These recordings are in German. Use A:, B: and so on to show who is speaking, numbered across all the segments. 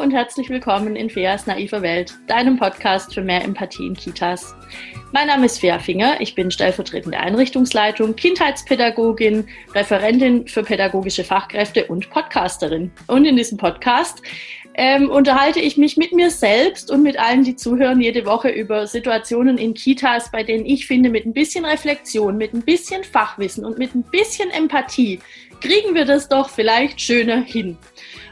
A: Und herzlich willkommen in Feas naiver Welt, deinem Podcast für mehr Empathie in Kitas. Mein Name ist Fea Finger, ich bin stellvertretende Einrichtungsleitung, Kindheitspädagogin, Referentin für pädagogische Fachkräfte und Podcasterin. Und in diesem Podcast ähm, unterhalte ich mich mit mir selbst und mit allen, die zuhören, jede Woche über Situationen in Kitas, bei denen ich finde, mit ein bisschen Reflexion, mit ein bisschen Fachwissen und mit ein bisschen Empathie kriegen wir das doch vielleicht schöner hin.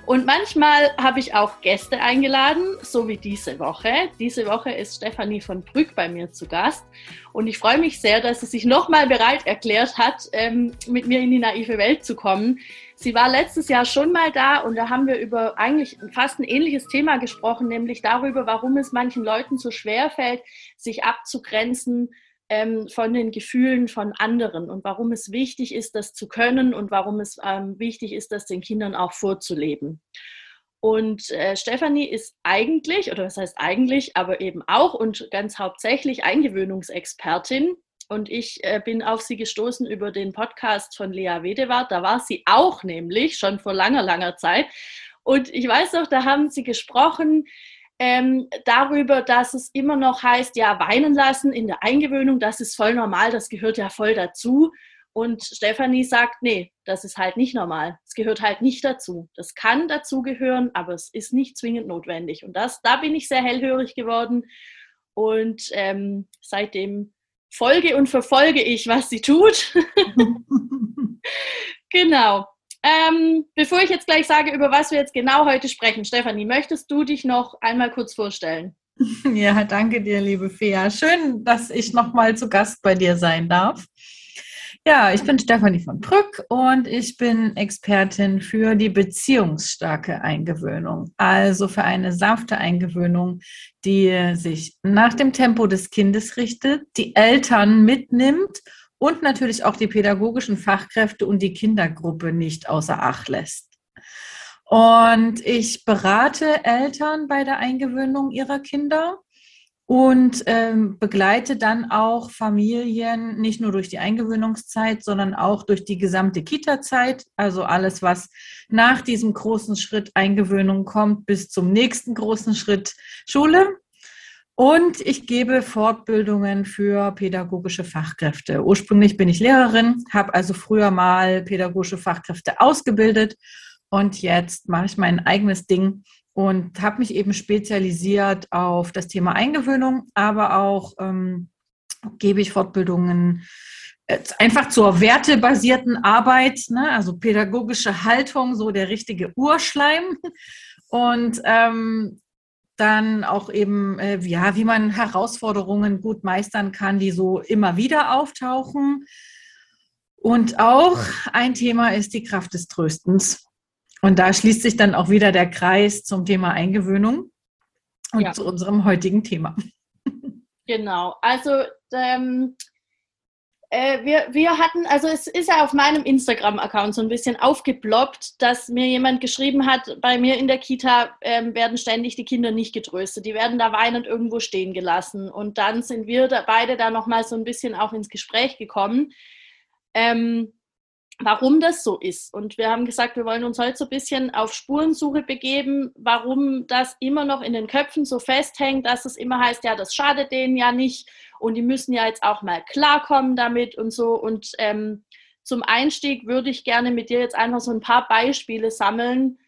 A: Und manchmal habe ich auch Gäste eingeladen, so wie diese Woche. Diese Woche ist Stefanie von Brück bei mir zu Gast. Und ich freue mich sehr, dass sie sich nochmal bereit erklärt hat, ähm, mit mir in die naive Welt zu kommen. Sie war letztes Jahr schon mal da und da haben wir über eigentlich fast ein ähnliches Thema gesprochen, nämlich darüber, warum es manchen Leuten so schwer fällt, sich abzugrenzen ähm, von den Gefühlen von anderen und warum es wichtig ist, das zu können und warum es ähm, wichtig ist, das den Kindern auch vorzuleben. Und äh, Stefanie ist eigentlich, oder was heißt eigentlich, aber eben auch und ganz hauptsächlich Eingewöhnungsexpertin. Und ich äh, bin auf sie gestoßen über den Podcast von Lea Wedewart. Da war sie auch nämlich schon vor langer, langer Zeit. Und ich weiß noch, da haben sie gesprochen, ähm, darüber, dass es immer noch heißt, ja, weinen lassen in der Eingewöhnung, das ist voll normal, das gehört ja voll dazu. Und Stefanie sagt, nee, das ist halt nicht normal. Es gehört halt nicht dazu. Das kann dazugehören, aber es ist nicht zwingend notwendig. Und das, da bin ich sehr hellhörig geworden. Und ähm, seitdem folge und verfolge ich, was sie tut. genau. Ähm, bevor ich jetzt gleich sage, über was wir jetzt genau heute sprechen, Stefanie, möchtest du dich noch einmal kurz vorstellen?
B: Ja, danke dir, liebe Fea. Schön, dass ich nochmal zu Gast bei dir sein darf. Ja, ich bin Stefanie von Brück und ich bin Expertin für die beziehungsstarke Eingewöhnung, also für eine sanfte Eingewöhnung, die sich nach dem Tempo des Kindes richtet, die Eltern mitnimmt und natürlich auch die pädagogischen Fachkräfte und die Kindergruppe nicht außer Acht lässt. Und ich berate Eltern bei der Eingewöhnung ihrer Kinder und ähm, begleite dann auch Familien nicht nur durch die Eingewöhnungszeit, sondern auch durch die gesamte Kita-Zeit, also alles, was nach diesem großen Schritt Eingewöhnung kommt, bis zum nächsten großen Schritt Schule. Und ich gebe Fortbildungen für pädagogische Fachkräfte. Ursprünglich bin ich Lehrerin, habe also früher mal pädagogische Fachkräfte ausgebildet und jetzt mache ich mein eigenes Ding und habe mich eben spezialisiert auf das Thema Eingewöhnung, aber auch ähm, gebe ich Fortbildungen äh, einfach zur wertebasierten Arbeit, ne? also pädagogische Haltung, so der richtige Urschleim. Und ähm, dann auch eben, äh, ja, wie man Herausforderungen gut meistern kann, die so immer wieder auftauchen. Und auch ein Thema ist die Kraft des Tröstens. Und da schließt sich dann auch wieder der Kreis zum Thema Eingewöhnung und ja. zu unserem heutigen Thema.
A: Genau, also ähm, äh, wir, wir hatten, also es ist ja auf meinem Instagram-Account so ein bisschen aufgeploppt, dass mir jemand geschrieben hat, bei mir in der Kita ähm, werden ständig die Kinder nicht getröstet. Die werden da weinend irgendwo stehen gelassen. Und dann sind wir da beide da nochmal so ein bisschen auch ins Gespräch gekommen, ähm, warum das so ist. Und wir haben gesagt, wir wollen uns heute so ein bisschen auf Spurensuche begeben, warum das immer noch in den Köpfen so festhängt, dass es immer heißt, ja, das schadet denen ja nicht und die müssen ja jetzt auch mal klarkommen damit und so. Und ähm, zum Einstieg würde ich gerne mit dir jetzt einfach so ein paar Beispiele sammeln,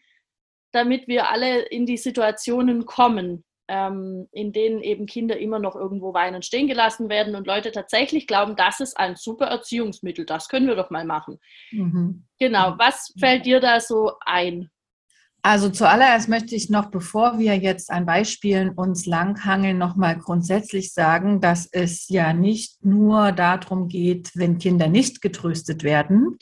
A: damit wir alle in die Situationen kommen, ähm, in denen eben Kinder immer noch irgendwo weinen stehen gelassen werden und Leute tatsächlich glauben, das ist ein super Erziehungsmittel, das können wir doch mal machen. Mhm. Genau, was fällt dir da so ein?
B: Also zuallererst möchte ich noch, bevor wir jetzt an Beispielen uns langhangeln, nochmal grundsätzlich sagen, dass es ja nicht nur darum geht, wenn Kinder nicht getröstet werden,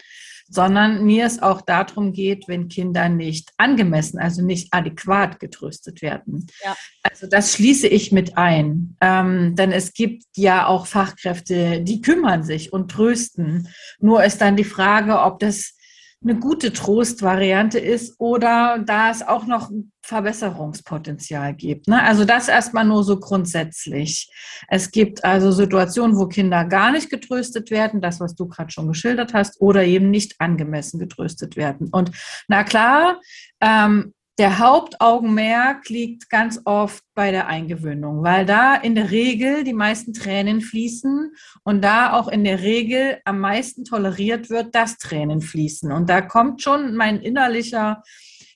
B: sondern mir es auch darum geht, wenn Kinder nicht angemessen, also nicht adäquat getröstet werden. Ja. Also das schließe ich mit ein. Ähm, denn es gibt ja auch Fachkräfte, die kümmern sich und trösten. Nur ist dann die Frage, ob das eine gute Trostvariante ist oder da es auch noch Verbesserungspotenzial gibt. Ne? Also das erstmal nur so grundsätzlich. Es gibt also Situationen, wo Kinder gar nicht getröstet werden, das, was du gerade schon geschildert hast, oder eben nicht angemessen getröstet werden. Und na klar, ähm, der Hauptaugenmerk liegt ganz oft bei der Eingewöhnung, weil da in der Regel die meisten Tränen fließen und da auch in der Regel am meisten toleriert wird, dass Tränen fließen. Und da kommt schon mein innerlicher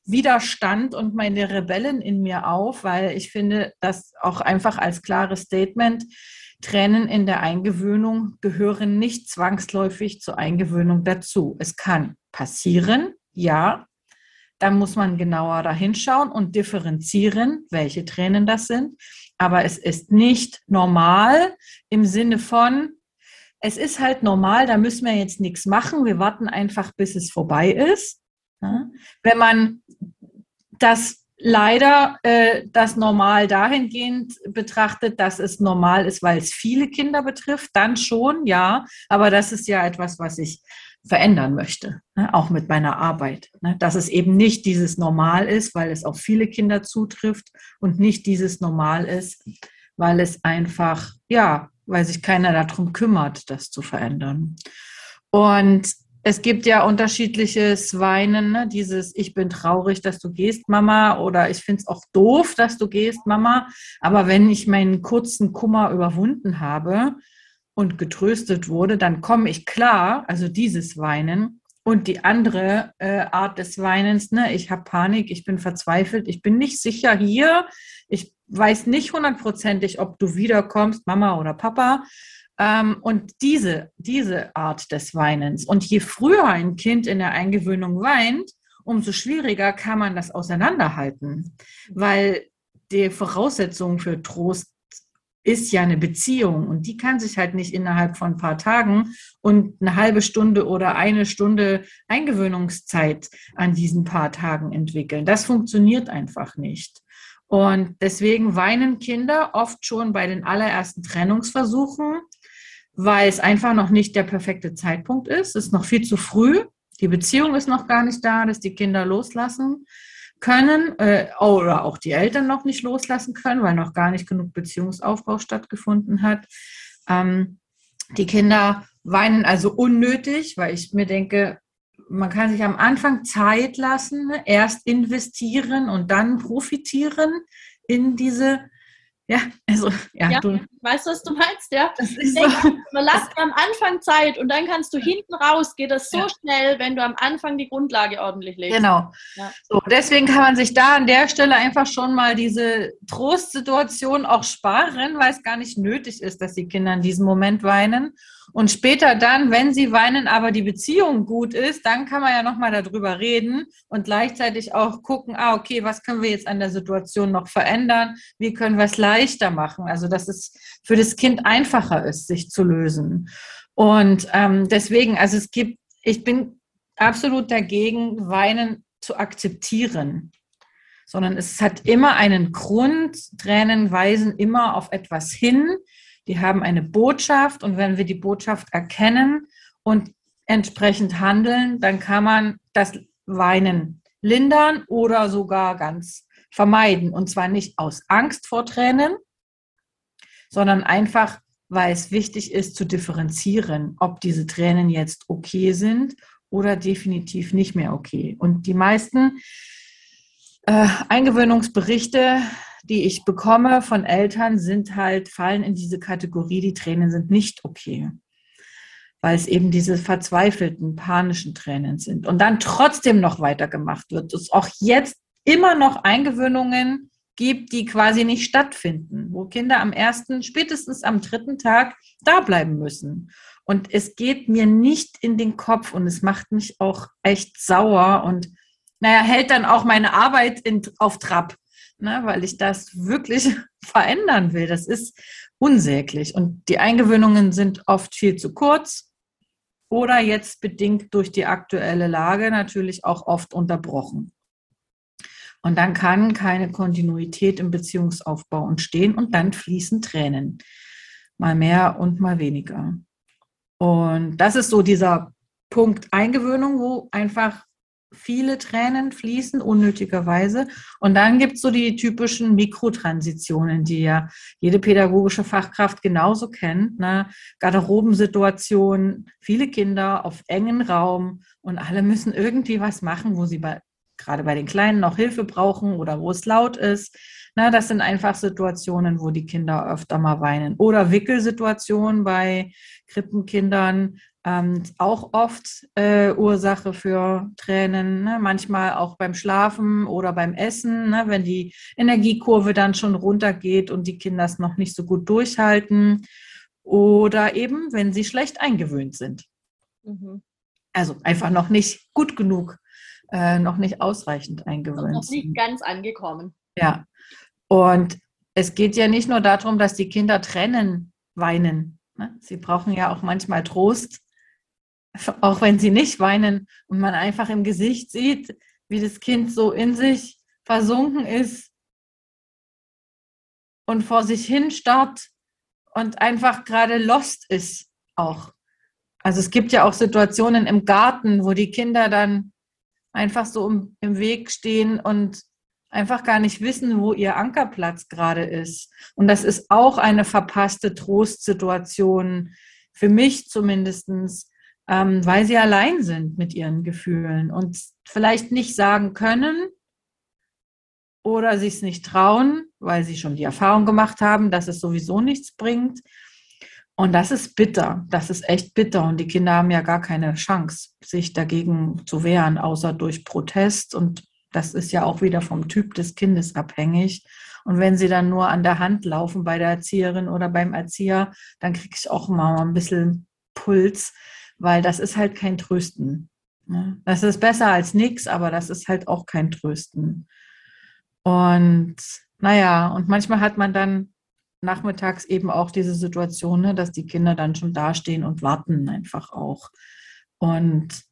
B: Widerstand und meine Rebellen in mir auf, weil ich finde, das auch einfach als klares Statement, Tränen in der Eingewöhnung gehören nicht zwangsläufig zur Eingewöhnung dazu. Es kann passieren, ja, dann muss man genauer dahinschauen und differenzieren, welche Tränen das sind. Aber es ist nicht normal im Sinne von, es ist halt normal, da müssen wir jetzt nichts machen, wir warten einfach, bis es vorbei ist. Wenn man das leider äh, das normal dahingehend betrachtet, dass es normal ist, weil es viele Kinder betrifft, dann schon, ja. Aber das ist ja etwas, was ich verändern möchte, ne, auch mit meiner Arbeit. Ne, dass es eben nicht dieses Normal ist, weil es auf viele Kinder zutrifft und nicht dieses Normal ist, weil es einfach, ja, weil sich keiner darum kümmert, das zu verändern. Und es gibt ja unterschiedliches Weinen, ne? dieses Ich bin traurig, dass du gehst, Mama, oder ich finde es auch doof, dass du gehst, Mama. Aber wenn ich meinen kurzen Kummer überwunden habe, und getröstet wurde, dann komme ich klar, also dieses Weinen. Und die andere äh, Art des Weinens, ne, ich habe Panik, ich bin verzweifelt, ich bin nicht sicher hier, ich weiß nicht hundertprozentig, ob du wiederkommst, Mama oder Papa. Ähm, und diese, diese Art des Weinens. Und je früher ein Kind in der Eingewöhnung weint, umso schwieriger kann man das auseinanderhalten, weil die Voraussetzungen für Trost ist ja eine Beziehung und die kann sich halt nicht innerhalb von ein paar Tagen und eine halbe Stunde oder eine Stunde Eingewöhnungszeit an diesen paar Tagen entwickeln. Das funktioniert einfach nicht. Und deswegen weinen Kinder oft schon bei den allerersten Trennungsversuchen, weil es einfach noch nicht der perfekte Zeitpunkt ist. Es ist noch viel zu früh. Die Beziehung ist noch gar nicht da, dass die Kinder loslassen können äh, oder auch die Eltern noch nicht loslassen können, weil noch gar nicht genug Beziehungsaufbau stattgefunden hat. Ähm, die Kinder weinen also unnötig, weil ich mir denke, man kann sich am Anfang Zeit lassen, erst investieren und dann profitieren in diese ja, also, ja,
A: ja du. Weißt du, was du meinst, ja? Das ist denke, so. Lass dir am Anfang Zeit und dann kannst du hinten raus, geht das so ja. schnell, wenn du am Anfang die Grundlage ordentlich legst.
B: Genau. Ja. So, deswegen kann man sich da an der Stelle einfach schon mal diese Trostsituation auch sparen, weil es gar nicht nötig ist, dass die Kinder in diesem Moment weinen. Und später dann, wenn sie weinen, aber die Beziehung gut ist, dann kann man ja nochmal darüber reden und gleichzeitig auch gucken, ah, okay, was können wir jetzt an der Situation noch verändern? Wie können wir es leichter machen? Also, dass es für das Kind einfacher ist, sich zu lösen. Und ähm, deswegen, also es gibt, ich bin absolut dagegen, Weinen zu akzeptieren sondern es hat immer einen Grund. Tränen weisen immer auf etwas hin die haben eine Botschaft und wenn wir die Botschaft erkennen und entsprechend handeln, dann kann man das Weinen lindern oder sogar ganz vermeiden. Und zwar nicht aus Angst vor Tränen, sondern einfach, weil es wichtig ist zu differenzieren, ob diese Tränen jetzt okay sind oder definitiv nicht mehr okay. Und die meisten äh, Eingewöhnungsberichte die ich bekomme von Eltern, sind halt, fallen in diese Kategorie, die Tränen sind nicht okay. Weil es eben diese verzweifelten, panischen Tränen sind. Und dann trotzdem noch weitergemacht wird. Es auch jetzt immer noch Eingewöhnungen gibt, die quasi nicht stattfinden, wo Kinder am ersten, spätestens am dritten Tag da bleiben müssen. Und es geht mir nicht in den Kopf und es macht mich auch echt sauer und naja, hält dann auch meine Arbeit in, auf Trab ne, weil ich das wirklich verändern will. Das ist unsäglich. Und die Eingewöhnungen sind oft viel zu kurz oder jetzt bedingt durch die aktuelle Lage natürlich auch oft unterbrochen. Und dann kann keine Kontinuität im Beziehungsaufbau entstehen und dann fließen Tränen. Mal mehr und mal weniger. Und das ist so dieser Punkt Eingewöhnung, wo einfach viele Tränen fließen, unnötigerweise. Und dann gibt es so die typischen Mikrotransitionen, die ja jede pädagogische Fachkraft genauso kennt. Ne? Garderobensituationen, viele Kinder auf engen Raum und alle müssen irgendwie was machen, wo sie gerade bei den Kleinen noch Hilfe brauchen oder wo es laut ist. Na, das sind einfach Situationen, wo die Kinder öfter mal weinen. Oder Wickelsituationen bei Krippenkindern, ähm, auch oft äh, Ursache für Tränen. Ne? Manchmal auch beim Schlafen oder beim Essen, ne? wenn die Energiekurve dann schon runtergeht und die Kinder es noch nicht so gut durchhalten. Oder eben, wenn sie schlecht eingewöhnt sind. Mhm. Also einfach noch nicht gut genug, äh, noch nicht ausreichend eingewöhnt. Noch
A: nicht ganz angekommen.
B: Ja. Und es geht ja nicht nur darum, dass die Kinder trennen, weinen. Ne? Sie brauchen ja auch manchmal Trost, auch wenn sie nicht weinen und man einfach im Gesicht sieht, wie das Kind so in sich versunken ist und vor sich hin starrt und einfach gerade lost ist auch. Also es gibt ja auch Situationen im Garten, wo die Kinder dann einfach so im, im Weg stehen und einfach gar nicht wissen, wo ihr Ankerplatz gerade ist. Und das ist auch eine verpasste Trostsituation, für mich zumindestens, ähm, weil sie allein sind mit ihren Gefühlen und vielleicht nicht sagen können oder sich es nicht trauen, weil sie schon die Erfahrung gemacht haben, dass es sowieso nichts bringt. Und das ist bitter, das ist echt bitter. Und die Kinder haben ja gar keine Chance, sich dagegen zu wehren, außer durch Protest. Und das ist ja auch wieder vom Typ des Kindes abhängig. Und wenn sie dann nur an der Hand laufen bei der Erzieherin oder beim Erzieher, dann kriege ich auch mal ein bisschen Puls, weil das ist halt kein Trösten. Ne? Das ist besser als nichts, aber das ist halt auch kein Trösten. Und naja, und manchmal hat man dann nachmittags eben auch diese Situation, ne, dass die Kinder dann schon dastehen und warten einfach auch. Und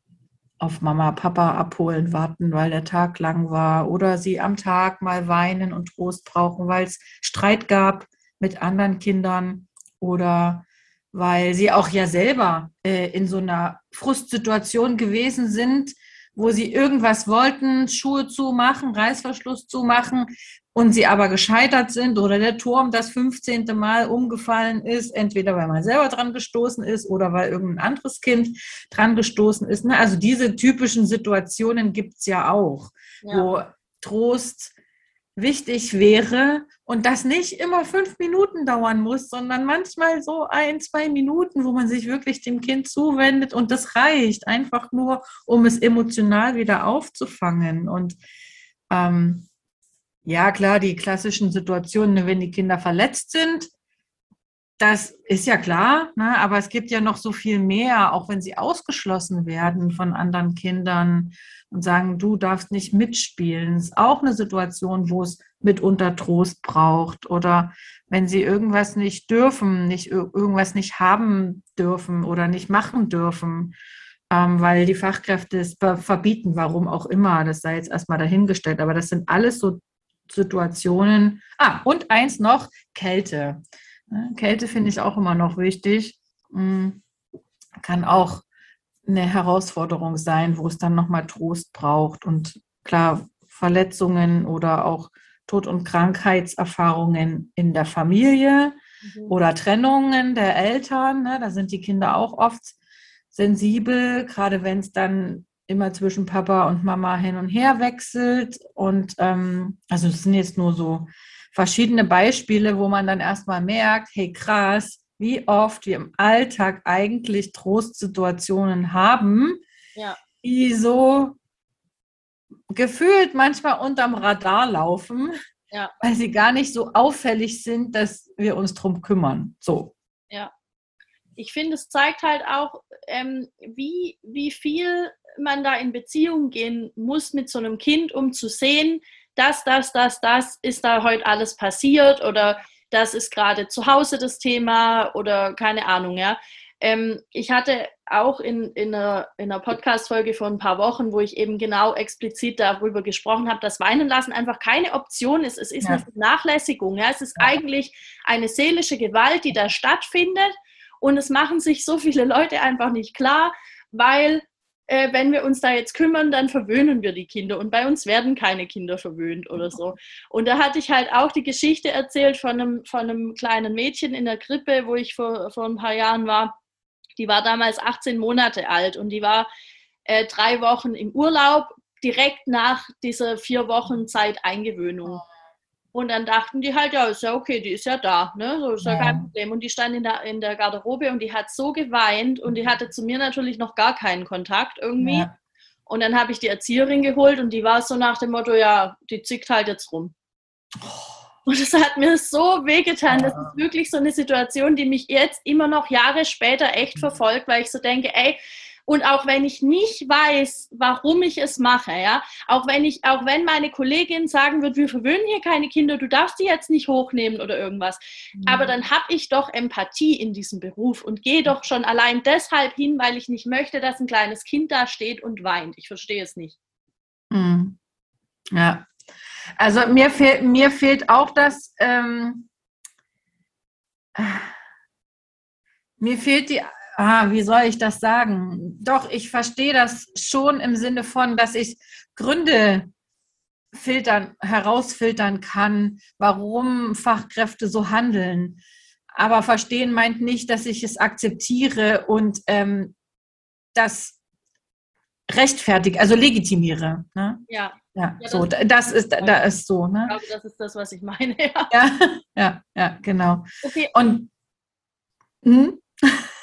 B: auf Mama, Papa abholen, warten, weil der Tag lang war. Oder sie am Tag mal weinen und Trost brauchen, weil es Streit gab mit anderen Kindern. Oder weil sie auch ja selber äh, in so einer Frustsituation gewesen sind, wo sie irgendwas wollten, Schuhe zumachen, Reißverschluss zumachen, und sie aber gescheitert sind oder der Turm das 15. Mal umgefallen ist, entweder weil man selber dran gestoßen ist oder weil irgendein anderes Kind dran gestoßen ist. Ne? Also diese typischen Situationen gibt es ja auch, ja. wo Trost wichtig wäre und das nicht immer fünf Minuten dauern muss, sondern manchmal so ein, zwei Minuten, wo man sich wirklich dem Kind zuwendet und das reicht einfach nur, um es emotional wieder aufzufangen. Und ähm, ja, klar, die klassischen Situationen, wenn die Kinder verletzt sind, das ist ja klar, ne? aber es gibt ja noch so viel mehr, auch wenn sie ausgeschlossen werden von anderen Kindern und sagen, du darfst nicht mitspielen. Das ist auch eine Situation, wo es mitunter Trost braucht oder wenn sie irgendwas nicht dürfen, nicht irgendwas nicht haben dürfen oder nicht machen dürfen, ähm, weil die Fachkräfte es verbieten, warum auch immer. Das sei jetzt erstmal dahingestellt. Aber das sind alles so Situationen. Ah, und eins noch, Kälte. Kälte finde ich auch immer noch wichtig. Hm, kann auch eine Herausforderung sein, wo es dann nochmal Trost braucht. Und klar, Verletzungen oder auch Tod- und Krankheitserfahrungen in der Familie mhm. oder Trennungen der Eltern. Ne, da sind die Kinder auch oft sensibel, gerade wenn es dann immer zwischen Papa und Mama hin und her wechselt. Und ähm, also es sind jetzt nur so verschiedene Beispiele, wo man dann erstmal merkt, hey krass, wie oft wir im Alltag eigentlich Trostsituationen haben, ja. die so gefühlt manchmal unterm Radar laufen, ja. weil sie gar nicht so auffällig sind, dass wir uns drum kümmern. So.
A: Ja. Ich finde, es zeigt halt auch, ähm, wie, wie viel man da in Beziehung gehen muss mit so einem Kind, um zu sehen, das, das, das, das ist da heute alles passiert oder das ist gerade zu Hause das Thema oder keine Ahnung, ja. Ähm, ich hatte auch in, in einer, in einer Podcast-Folge vor ein paar Wochen, wo ich eben genau explizit darüber gesprochen habe, dass Weinen lassen einfach keine Option ist. Es ist ja. eine Vernachlässigung. Ja? Es ist ja. eigentlich eine seelische Gewalt, die da stattfindet. Und es machen sich so viele Leute einfach nicht klar, weil äh, wenn wir uns da jetzt kümmern, dann verwöhnen wir die Kinder und bei uns werden keine Kinder verwöhnt oder so. Und da hatte ich halt auch die Geschichte erzählt von einem, von einem kleinen Mädchen in der Krippe, wo ich vor, vor ein paar Jahren war. Die war damals 18 Monate alt und die war äh, drei Wochen im Urlaub direkt nach dieser vier Wochen Zeit Eingewöhnung. Und dann dachten die halt, ja, ist ja okay, die ist ja da, ne? So ist ja, ja kein Problem. Und die stand in der, in der Garderobe und die hat so geweint und die hatte zu mir natürlich noch gar keinen Kontakt irgendwie. Ja. Und dann habe ich die Erzieherin geholt und die war so nach dem Motto, ja, die zickt halt jetzt rum. Und das hat mir so wehgetan. Das ist wirklich so eine Situation, die mich jetzt immer noch Jahre später echt verfolgt, weil ich so denke, ey, und auch wenn ich nicht weiß, warum ich es mache, ja, auch wenn ich, auch wenn meine Kollegin sagen wird, wir verwöhnen hier keine Kinder, du darfst die jetzt nicht hochnehmen oder irgendwas, mhm. aber dann habe ich doch Empathie in diesem Beruf und gehe doch schon allein deshalb hin, weil ich nicht möchte, dass ein kleines Kind da steht und weint. Ich verstehe es nicht.
B: Mhm. Ja, also mir, fehl, mir fehlt auch das. Ähm, mir fehlt die ah, wie soll ich das sagen? Doch, ich verstehe das schon im Sinne von, dass ich Gründe filtern, herausfiltern kann, warum Fachkräfte so handeln. Aber verstehen meint nicht, dass ich es akzeptiere und ähm, das rechtfertige, also legitimiere. Ne?
A: Ja.
B: Ja, ja so, das, das ist, da ist so. Ne?
A: Ich glaube, das ist das, was ich meine. Ja,
B: ja, ja, ja genau.
A: Okay.
B: Und hm?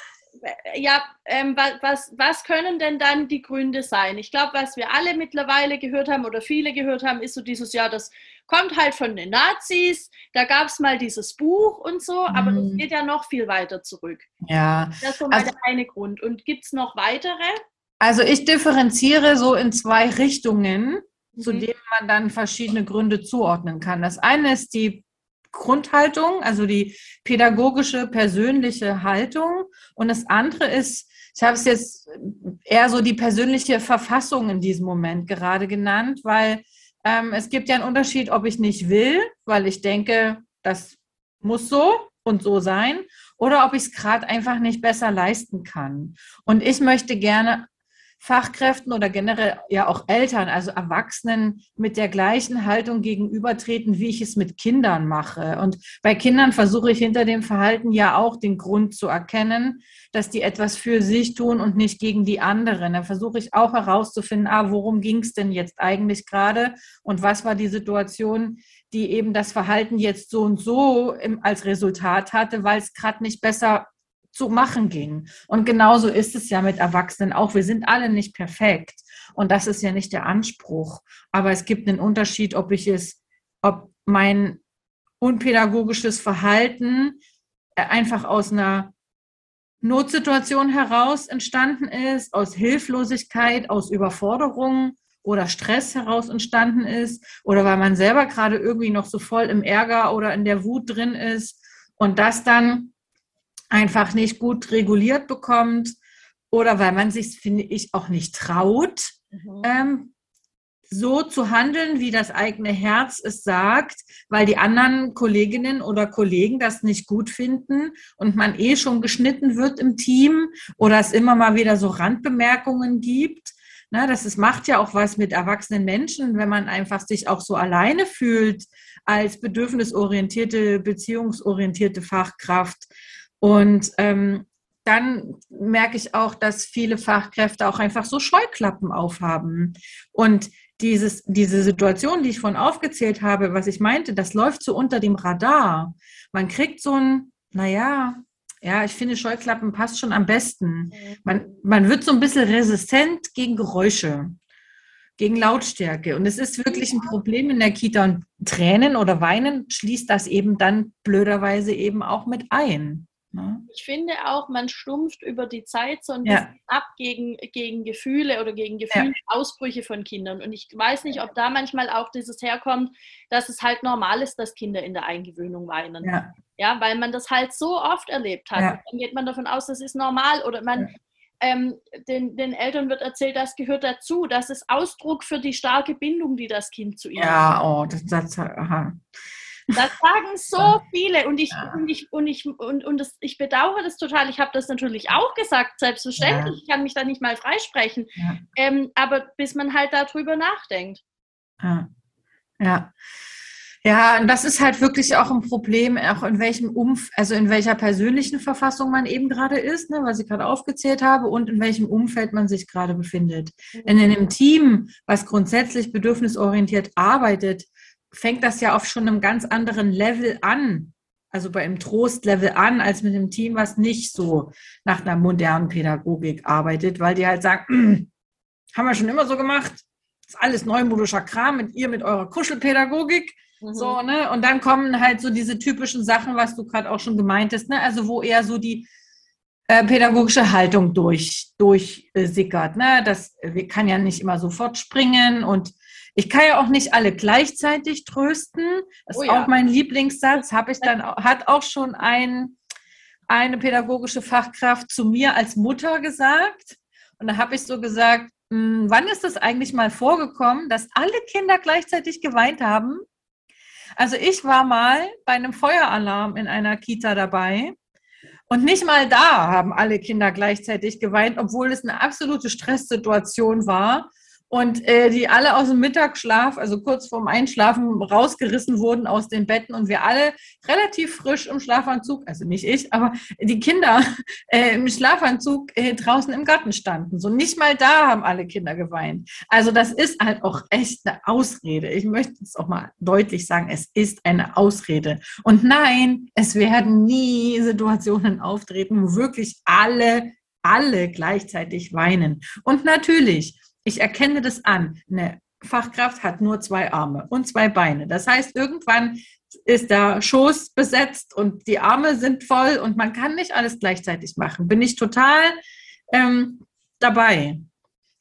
A: ja, ähm, was, was können denn dann die Gründe sein? Ich glaube, was wir alle mittlerweile gehört haben oder viele gehört haben, ist so dieses Jahr, das kommt halt von den Nazis, da gab es mal dieses Buch und so, mhm. aber das mhm. geht ja noch viel weiter zurück.
B: Ja.
A: Das ist so mal also, der eine Grund. Und gibt es noch weitere?
B: Also ich differenziere so in zwei Richtungen, mhm. zu denen man dann verschiedene Gründe zuordnen kann. Das eine ist die Grundhaltung, also die pädagogische, persönliche Haltung. Und das andere ist, ich habe es jetzt eher so die persönliche Verfassung in diesem Moment gerade genannt, weil ähm, es gibt ja einen Unterschied, ob ich nicht will, weil ich denke, das muss so und so sein, oder ob ich es gerade einfach nicht besser leisten kann. Und ich möchte gerne Fachkräften oder generell ja auch Eltern, also Erwachsenen mit der gleichen Haltung gegenübertreten, wie ich es mit Kindern mache. Und bei Kindern versuche ich hinter dem Verhalten ja auch den Grund zu erkennen, dass die etwas für sich tun und nicht gegen die anderen. Da versuche ich auch herauszufinden, ah, worum ging es denn jetzt eigentlich gerade und was war die Situation, die eben das Verhalten jetzt so und so im, als Resultat hatte, weil es gerade nicht besser zu machen ging. Und genauso ist es ja mit Erwachsenen auch. Wir sind alle nicht perfekt. Und das ist ja nicht der Anspruch. Aber es gibt einen Unterschied, ob ich es, ob mein unpädagogisches Verhalten äh, einfach aus einer Notsituation heraus entstanden ist, aus Hilflosigkeit, aus Überforderung oder Stress heraus entstanden ist oder weil man selber gerade irgendwie noch so voll im Ärger oder in der Wut drin ist und das dann einfach nicht gut reguliert bekommt oder weil man sich, finde ich, auch nicht traut, mhm. ähm, so zu handeln, wie das eigene Herz es sagt, weil die anderen Kolleginnen oder Kollegen das nicht gut finden und man eh schon geschnitten wird im Team oder es immer mal wieder so Randbemerkungen gibt. Na, das ist, macht ja auch was mit erwachsenen Menschen, wenn man einfach sich auch so alleine fühlt als bedürfnisorientierte, beziehungsorientierte Fachkraft. Und ähm, dann merke ich auch, dass viele Fachkräfte auch einfach so Scheuklappen aufhaben. Und dieses, diese Situation, die ich vorhin aufgezählt habe, was ich meinte, das läuft so unter dem Radar. Man kriegt so ein, naja, ja, ich finde, Scheuklappen passt schon am besten. Mhm. Man, man wird so ein bisschen resistent gegen Geräusche, gegen Lautstärke. Und es ist wirklich ein Problem in der Kita. Und Tränen oder Weinen schließt das eben dann blöderweise eben auch mit ein.
A: Ne? Ich finde auch, man stumpft über die Zeit so ein bisschen ja. ab gegen, gegen Gefühle oder gegen Gefühlsausbrüche ja. von Kindern. Und ich weiß nicht, ob da manchmal auch dieses herkommt, dass es halt normal ist, dass Kinder in der Eingewöhnung weinen. Ja, ja weil man das halt so oft erlebt hat. Ja. Dann geht man davon aus, das ist normal oder man. Ähm, den, den Eltern wird erzählt, das gehört dazu. Das ist Ausdruck für die starke Bindung, die das Kind zu ihr
B: hat. Ja, oh, das, das aha.
A: Das sagen so viele und ich, ja. und ich, und ich, und, und das, ich bedauere das total. Ich habe das natürlich auch gesagt, selbstverständlich. Ja. Ich kann mich da nicht mal freisprechen. Ja. Ähm, aber bis man halt darüber nachdenkt.
B: Ja. ja. Ja, und das ist halt wirklich auch ein Problem, auch in welchem Umf, also in welcher persönlichen Verfassung man eben gerade ist, ne, was ich gerade aufgezählt habe, und in welchem Umfeld man sich gerade befindet. Denn in einem Team, was grundsätzlich bedürfnisorientiert arbeitet, fängt das ja auf schon einem ganz anderen Level an. Also bei einem Trostlevel an, als mit einem Team, was nicht so nach einer modernen Pädagogik arbeitet, weil die halt sagen, hm, haben wir schon immer so gemacht, ist alles neumodischer Kram mit ihr, mit eurer Kuschelpädagogik. Mhm. So, ne? Und dann kommen halt so diese typischen Sachen, was du gerade auch schon gemeint hast, ne? Also wo eher so die äh, pädagogische Haltung durch, durchsickert. Äh, ne? Das kann ja nicht immer sofort springen und ich kann ja auch nicht alle gleichzeitig trösten. Das oh, ist ja. auch mein Lieblingssatz. Habe ich dann hat auch schon ein, eine pädagogische Fachkraft zu mir als Mutter gesagt. Und da habe ich so gesagt, hm, wann ist das eigentlich mal vorgekommen, dass alle Kinder gleichzeitig geweint haben? Also ich war mal bei einem Feueralarm in einer Kita dabei und nicht mal da haben alle Kinder gleichzeitig geweint, obwohl es eine absolute Stresssituation war und äh, die alle aus dem Mittagsschlaf, also kurz vorm Einschlafen, rausgerissen wurden aus den Betten und wir alle relativ frisch im Schlafanzug, also nicht ich, aber die Kinder äh, im Schlafanzug äh, draußen im Garten standen. So nicht mal da haben alle Kinder geweint. Also das ist halt auch echt eine Ausrede. Ich möchte es auch mal deutlich sagen, es ist eine Ausrede. Und nein, es werden nie Situationen auftreten, wo wirklich alle alle gleichzeitig weinen. Und natürlich, ich erkenne das an. Eine Fachkraft hat nur zwei Arme und zwei Beine. Das heißt, irgendwann ist der Schoß besetzt und die Arme sind voll und man kann nicht alles gleichzeitig machen. Bin ich total ähm, dabei.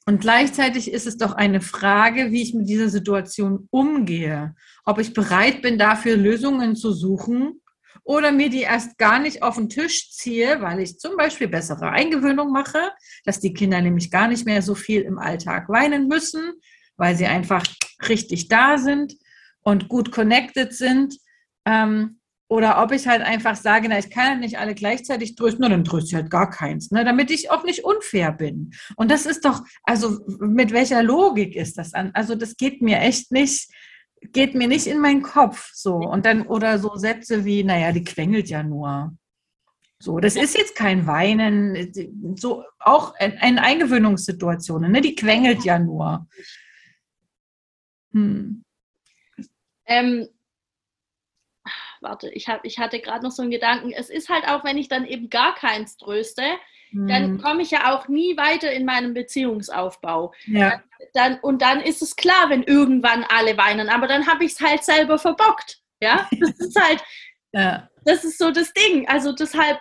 B: Und gleichzeitig ist es doch eine Frage, wie ich mit dieser Situation umgehe. Ob ich bereit bin, dafür Lösungen zu suchen oder mir die erst gar nicht auf den Tisch ziehe, weil ich zum Beispiel bessere Eingewöhnung mache, dass die Kinder nämlich gar nicht mehr so viel im Alltag weinen müssen, weil sie einfach richtig da sind und gut connected sind. Ähm, oder ob ich halt einfach sage, na, ich kann ja nicht alle gleichzeitig trösten, na, dann tröste ich halt gar keins, ne, damit ich auch nicht unfair bin. Und das ist doch, also mit welcher Logik ist das an? Also das geht mir echt nicht, geht mir nicht in meinen Kopf so. Und dann, oder so Sätze wie, naja, die quengelt ja nur. So, das ist jetzt kein Weinen, so auch in Eingewöhnungssituationen, ne? Die quengelt ja nur.
A: Hm. Ähm, warte, ich, hab, ich hatte gerade noch so einen Gedanken. Es ist halt auch, wenn ich dann eben gar keins tröste, hm. dann komme ich ja auch nie weiter in meinem Beziehungsaufbau. Ja dann, und dann ist es klar, wenn irgendwann alle weinen, aber dann habe ich es halt selber verbockt. Ja, das ist halt, ja. das ist so das Ding. Also deshalb,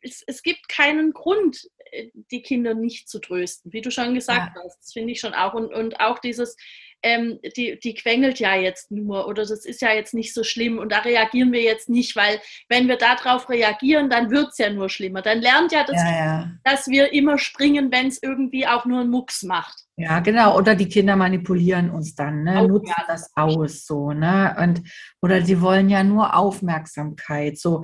A: es, es gibt keinen Grund, äh, die Kinder nicht zu trösten, wie du schon gesagt ja. hast. Das finde ich schon auch. Und, und auch dieses, ähm, die, die quengelt ja jetzt nur oder das ist ja jetzt nicht so schlimm und da reagieren wir jetzt nicht, weil wenn wir darauf reagieren, dann wird es ja nur schlimmer. Dann lernt ja, das, ja, ja. dass wir immer springen, wenn es irgendwie auch nur einen Mucks macht.
B: Ja, genau. Oder die Kinder manipulieren uns dann, ne? Oh, nutzen ja. das aus, so, ne? Und, oder sie wollen ja nur Aufmerksamkeit, so.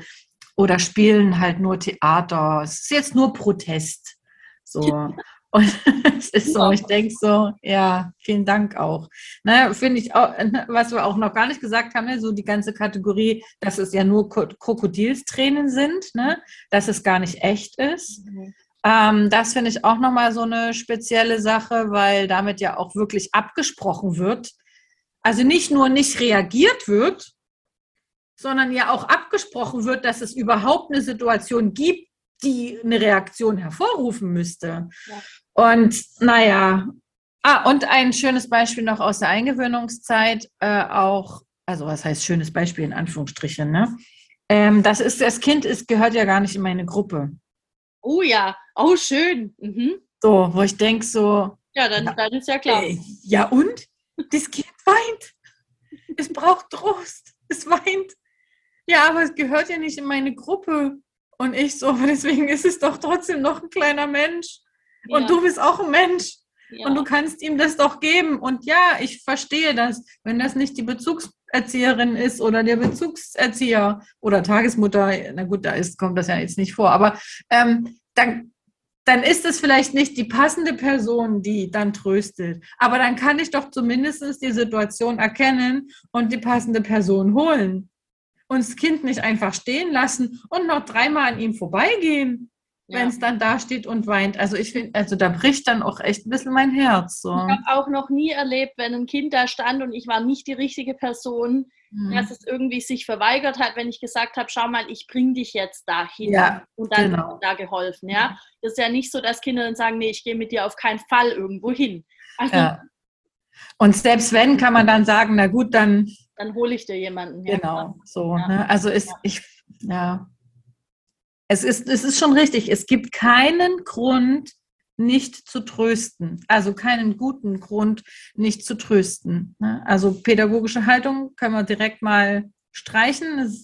B: Oder spielen halt nur Theater. Es ist jetzt nur Protest. So. Und es ist so, ich denke so, ja, vielen Dank auch. Ne, Finde ich auch, ne, was wir auch noch gar nicht gesagt haben, ne, so die ganze Kategorie, dass es ja nur Krokodilstränen sind, ne, dass es gar nicht echt ist. Mhm. Ähm, das finde ich auch nochmal so eine spezielle Sache, weil damit ja auch wirklich abgesprochen wird. Also nicht nur nicht reagiert wird, sondern ja auch abgesprochen wird, dass es überhaupt eine Situation gibt, die eine Reaktion hervorrufen müsste. Ja. Und naja, ah, und ein schönes Beispiel noch aus der Eingewöhnungszeit, äh, auch, also was heißt schönes Beispiel in Anführungsstrichen, ne? Ähm, das ist, das Kind ist, gehört ja gar nicht in meine Gruppe.
A: Oh ja, oh schön. Mhm.
B: So, wo ich denke so.
A: Ja, dann, ja, dann ist ja klar.
B: Äh, ja und? Das Kind weint. Es braucht Trost. Es weint. Ja, aber es gehört ja nicht in meine Gruppe. Und ich so, deswegen ist es doch trotzdem noch ein kleiner Mensch. Und du bist auch ein Mensch. Und du kannst ihm das doch geben. Und ja, ich verstehe das. Wenn das nicht die Bezugserzieherin ist oder der Bezugserzieher oder Tagesmutter, na gut, da ist, kommt das ja jetzt nicht vor. Aber ähm, dann dann ist es vielleicht nicht die passende Person, die dann tröstet. Aber dann kann ich doch zumindest die Situation erkennen und die passende Person holen. Und das Kind nicht einfach stehen lassen und noch dreimal an ihm vorbeigehen, ja. wenn es dann da steht und weint. Also ich finde, also da bricht dann auch echt ein bisschen mein Herz. So.
A: Ich habe auch noch nie erlebt, wenn ein Kind da stand und ich war nicht die richtige Person, mhm. dass es irgendwie sich verweigert hat, wenn ich gesagt habe, schau mal, ich bring dich jetzt dahin
B: ja,
A: und dann genau. da geholfen. Ja, das ist ja nicht so, dass Kinder dann sagen, nee, ich gehe mit dir auf keinen Fall irgendwo hin.
B: Also, ja. Und selbst wenn, kann man dann sagen, na gut, dann.
A: Dann hole ich dir jemanden.
B: Ja. Genau, so. Ja. Ne? Also ist, ich, ja. Es ist, es ist schon richtig. Es gibt keinen Grund, nicht zu trösten. Also keinen guten Grund, nicht zu trösten. Ne? Also pädagogische Haltung können wir direkt mal streichen.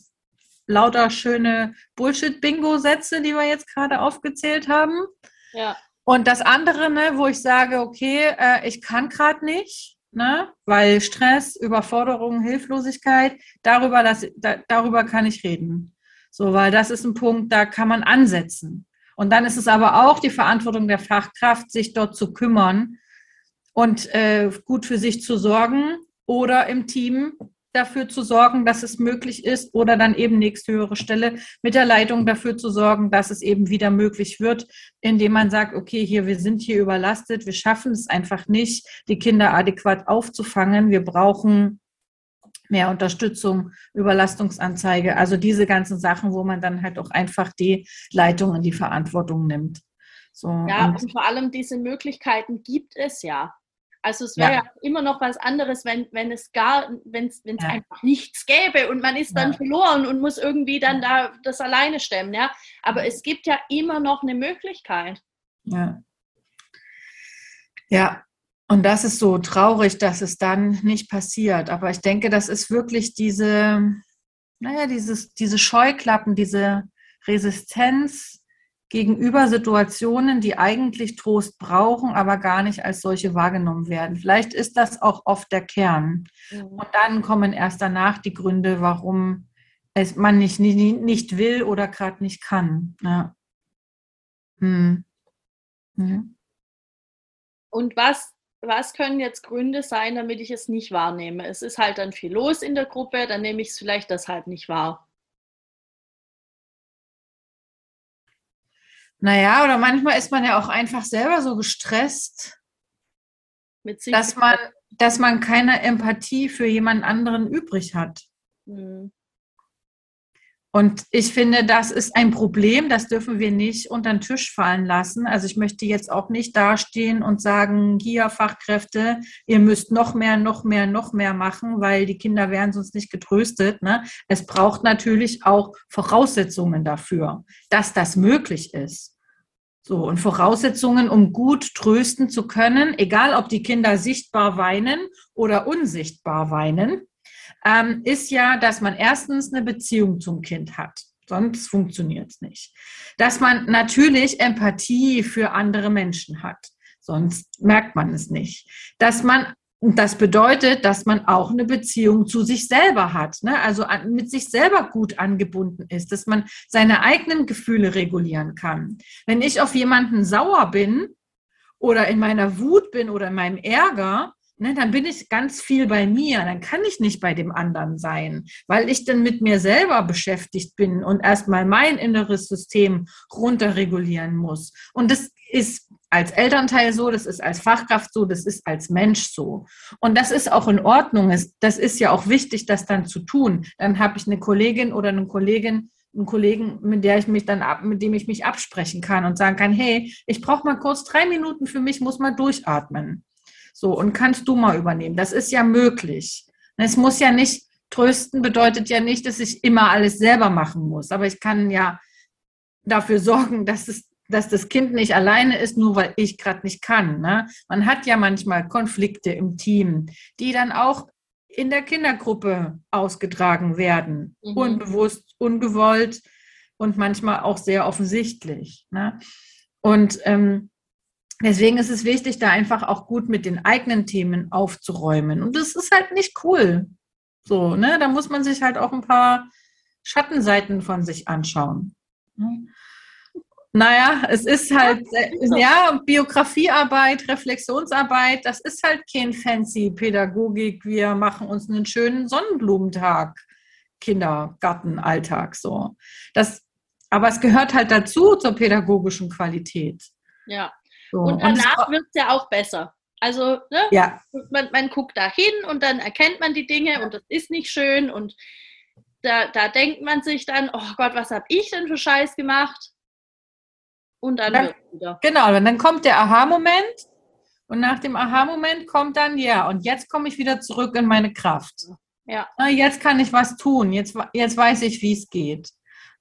B: lauter schöne Bullshit-Bingo-Sätze, die wir jetzt gerade aufgezählt haben.
A: Ja.
B: Und das andere, ne, wo ich sage, okay, äh, ich kann gerade nicht, ne, weil Stress, Überforderung, Hilflosigkeit, darüber, das, da, darüber kann ich reden. So, weil das ist ein Punkt, da kann man ansetzen. Und dann ist es aber auch die Verantwortung der Fachkraft, sich dort zu kümmern und äh, gut für sich zu sorgen oder im Team dafür zu sorgen, dass es möglich ist oder dann eben nächste höhere Stelle mit der Leitung dafür zu sorgen, dass es eben wieder möglich wird, indem man sagt, okay, hier, wir sind hier überlastet, wir schaffen es einfach nicht, die Kinder adäquat aufzufangen, wir brauchen mehr Unterstützung, Überlastungsanzeige, also diese ganzen Sachen, wo man dann halt auch einfach die Leitung in die Verantwortung nimmt.
A: So, ja, und, und vor allem diese Möglichkeiten gibt es ja. Also es wäre ja. ja. immer noch was anderes, wenn, wenn es gar, wenn es ja. einfach nichts gäbe und man ist dann ja. verloren und muss irgendwie dann da das alleine stemmen, ja. Aber es gibt ja immer noch eine Möglichkeit.
B: Ja. Ja, und das ist so traurig, dass es dann nicht passiert. Aber ich denke, das ist wirklich diese, naja, dieses, diese Scheuklappen, diese Resistenz gegenüber Situationen, die eigentlich Trost brauchen, aber gar nicht als solche wahrgenommen werden. Vielleicht ist das auch oft der Kern. Mhm. Und dann kommen erst danach die Gründe, warum es man nicht, nicht, nicht will oder gerade nicht kann. Ja. Hm.
A: Mhm. Und was was können jetzt Gründe sein, damit ich es nicht wahrnehme? Es ist halt dann viel los in der Gruppe, dann nehme ich es vielleicht deshalb nicht wahr.
B: Naja, oder manchmal ist man ja auch einfach selber so gestresst, dass man, dass man keine Empathie für jemand anderen übrig hat. Hm. Und ich finde, das ist ein Problem, das dürfen wir nicht unter den Tisch fallen lassen. Also ich möchte jetzt auch nicht dastehen und sagen, hier Fachkräfte, ihr müsst noch mehr, noch mehr, noch mehr machen, weil die Kinder werden sonst nicht getröstet. Ne? Es braucht natürlich auch Voraussetzungen dafür, dass das möglich ist. So, und Voraussetzungen, um gut trösten zu können, egal ob die Kinder sichtbar weinen oder unsichtbar weinen, ähm, ist ja, dass man erstens eine Beziehung zum Kind hat. Sonst funktioniert es nicht. Dass man natürlich Empathie für andere Menschen hat. Sonst merkt man es nicht. Dass man das bedeutet, dass man auch eine Beziehung zu sich selber hat, ne? also mit sich selber gut angebunden ist, dass man seine eigenen Gefühle regulieren kann. Wenn ich auf jemanden sauer bin oder in meiner Wut bin oder in meinem Ärger, ne, dann bin ich ganz viel bei mir, dann kann ich nicht bei dem anderen sein, weil ich dann mit mir selber beschäftigt bin und erstmal mein inneres System runterregulieren muss. Und das ist als Elternteil so, das ist als Fachkraft so, das ist als Mensch so. Und das ist auch in Ordnung. Das ist ja auch wichtig, das dann zu tun. Dann habe ich eine Kollegin oder eine Kollegin, einen Kollegen, mit der ich mich dann ab, mit dem ich mich absprechen kann und sagen kann, hey, ich brauche mal kurz drei Minuten für mich, muss mal durchatmen. So, und kannst du mal übernehmen. Das ist ja möglich. Es muss ja nicht, trösten bedeutet ja nicht, dass ich immer alles selber machen muss. Aber ich kann ja dafür sorgen, dass es dass das Kind nicht alleine ist, nur weil ich gerade nicht kann. Ne? Man hat ja manchmal Konflikte im Team, die dann auch in der Kindergruppe ausgetragen werden. Mhm. Unbewusst, ungewollt und manchmal auch sehr offensichtlich. Ne? Und ähm, Deswegen ist es wichtig, da einfach auch gut mit den eigenen Themen aufzuräumen. Und das ist halt nicht cool. So, ne? Da muss man sich halt auch ein paar Schattenseiten von sich anschauen. Ne? Naja, es ist halt, ja, Biografiearbeit, Reflexionsarbeit, das ist halt kein fancy Pädagogik. Wir machen uns einen schönen Sonnenblumentag, Kindergartenalltag, so. Das, aber es gehört halt dazu zur pädagogischen Qualität.
A: Ja. So. Und danach wird es ja auch besser. Also, ne?
B: ja.
A: man, man guckt da hin und dann erkennt man die Dinge und das ist nicht schön und da, da denkt man sich dann, oh Gott, was habe ich denn für Scheiß gemacht? Und dann, dann
B: wieder. Genau, und dann kommt der Aha-Moment und nach dem Aha-Moment kommt dann, ja, und jetzt komme ich wieder zurück in meine Kraft.
A: Ja.
B: Na, jetzt kann ich was tun, jetzt, jetzt weiß ich, wie es geht.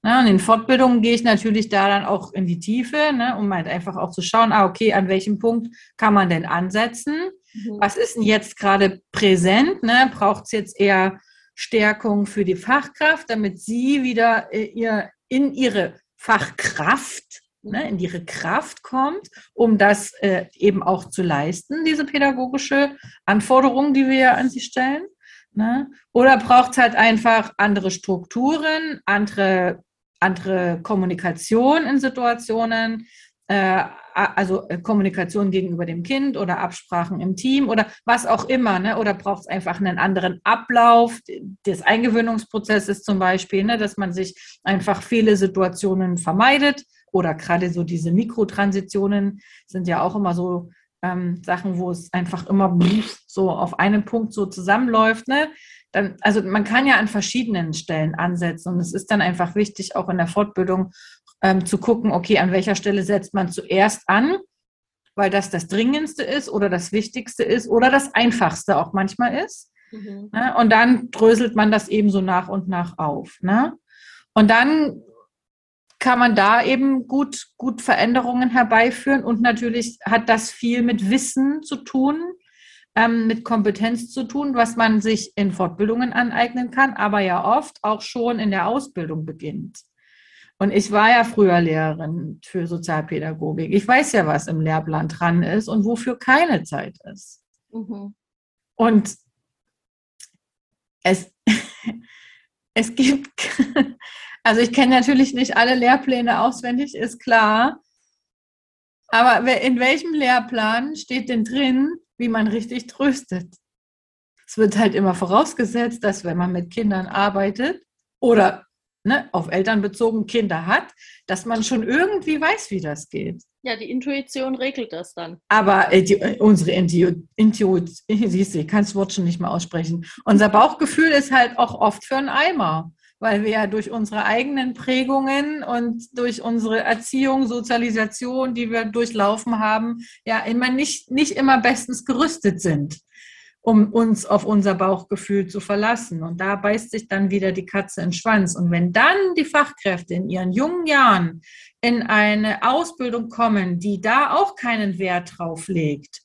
B: Na, und in Fortbildungen gehe ich natürlich da dann auch in die Tiefe, ne, um halt einfach auch zu schauen, ah, okay, an welchem Punkt kann man denn ansetzen? Mhm. Was ist denn jetzt gerade präsent? Ne? Braucht es jetzt eher Stärkung für die Fachkraft, damit sie wieder äh, ihr, in ihre Fachkraft ne, in ihre Kraft kommt, um das äh, eben auch zu leisten, diese pädagogische Anforderung, die wir ja an sie stellen. Ne? Oder braucht es halt einfach andere Strukturen, andere, andere Kommunikation in Situationen, äh, also äh, Kommunikation gegenüber dem Kind oder Absprachen im Team oder was auch immer, ne? oder braucht es einfach einen anderen Ablauf des Eingewöhnungsprozesses zum Beispiel, ne? dass man sich einfach viele Situationen vermeidet oder gerade so diese Mikrotransitionen sind ja auch immer so ähm, Sachen, wo es einfach immer so auf einen Punkt so zusammenläuft. Ne? Dann, also man kann ja an verschiedenen Stellen ansetzen und es ist dann einfach wichtig, auch in der Fortbildung ähm, zu gucken, okay, an welcher Stelle setzt man zuerst an, weil das das Dringendste ist oder das Wichtigste ist oder das Einfachste auch manchmal ist. Mhm. Ne? Und dann dröselt man das eben so nach und nach auf. Ne? Und dann kann man da eben gut, gut Veränderungen herbeiführen. Und natürlich hat das viel mit Wissen zu tun, ähm, mit Kompetenz zu tun, was man sich in Fortbildungen aneignen kann, aber ja oft auch schon in der Ausbildung beginnt. Und ich war ja früher Lehrerin für Sozialpädagogik. Ich weiß ja, was im Lehrplan dran ist und wofür keine Zeit ist. Mhm. Und es, es gibt also ich kenne natürlich nicht alle Lehrpläne auswendig, ist klar. Aber in welchem Lehrplan steht denn drin, wie man richtig tröstet? Es wird halt immer vorausgesetzt, dass wenn man mit Kindern arbeitet oder ne, auf Eltern bezogen Kinder hat, dass man schon irgendwie weiß, wie das geht.
A: Ja, die Intuition regelt das dann.
B: Aber äh, die, äh, unsere Intuition, siehst du, ich kann das Wort schon nicht mehr aussprechen. Unser Bauchgefühl ist halt auch oft für einen Eimer weil wir ja durch unsere eigenen Prägungen und durch unsere Erziehung, Sozialisation, die wir durchlaufen haben, ja immer nicht, nicht immer bestens gerüstet sind, um uns auf unser Bauchgefühl zu verlassen. Und da beißt sich dann wieder die Katze in den Schwanz. Und wenn dann die Fachkräfte in ihren jungen Jahren in eine Ausbildung kommen, die da auch keinen Wert drauf legt,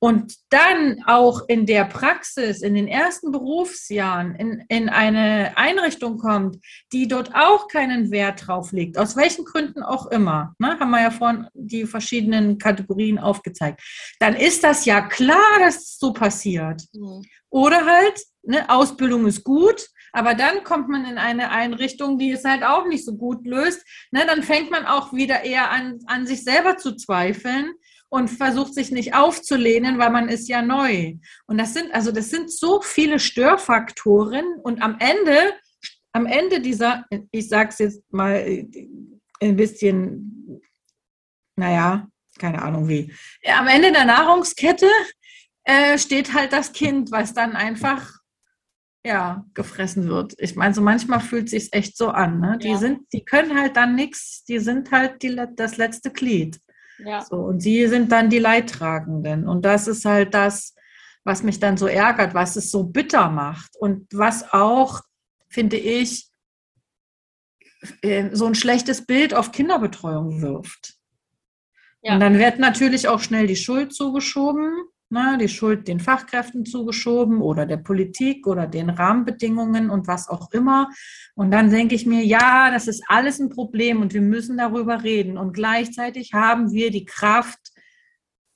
B: und dann auch in der Praxis, in den ersten Berufsjahren, in, in eine Einrichtung kommt, die dort auch keinen Wert drauf legt, aus welchen Gründen auch immer, ne, haben wir ja vorhin die verschiedenen Kategorien aufgezeigt, dann ist das ja klar, dass es so passiert. Mhm. Oder halt, ne, Ausbildung ist gut, aber dann kommt man in eine Einrichtung, die es halt auch nicht so gut löst. Ne, dann fängt man auch wieder eher an, an sich selber zu zweifeln und versucht sich nicht aufzulehnen, weil man ist ja neu. Und das sind, also das sind so viele Störfaktoren und am Ende, am Ende dieser, ich sage es jetzt mal ein bisschen, naja, keine Ahnung wie, am Ende der Nahrungskette äh, steht halt das Kind, was dann einfach ja, gefressen wird. Ich meine, so manchmal fühlt es sich echt so an. Ne? Die ja. sind, die können halt dann nichts, die sind halt die, das letzte Glied. Ja. So, und sie sind dann die Leidtragenden. Und das ist halt das, was mich dann so ärgert, was es so bitter macht und was auch, finde ich, äh, so ein schlechtes Bild auf Kinderbetreuung wirft. Ja. Und dann wird natürlich auch schnell die Schuld zugeschoben na, die Schuld den Fachkräften zugeschoben oder der Politik oder den Rahmenbedingungen und was auch immer. Und dann denke ich mir, ja, das ist alles ein Problem und wir müssen darüber reden. Und gleichzeitig haben wir die Kraft,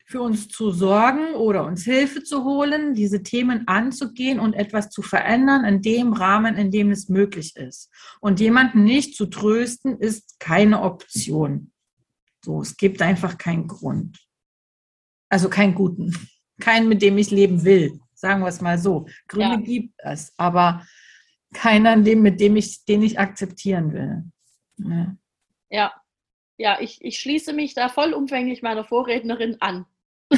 B: für uns zu sorgen oder uns Hilfe zu holen, diese Themen anzugehen und etwas zu verändern in dem Rahmen, in dem es möglich ist. Und jemanden nicht zu trösten, ist keine Option. So, es gibt einfach keinen Grund. Also keinen guten. Keinen, mit dem ich leben will. Sagen wir es mal so. Gründe ja. gibt es, aber keiner, mit dem ich, den ich akzeptieren will.
A: Ja. ja, ja ich, ich schließe mich da vollumfänglich meiner Vorrednerin an.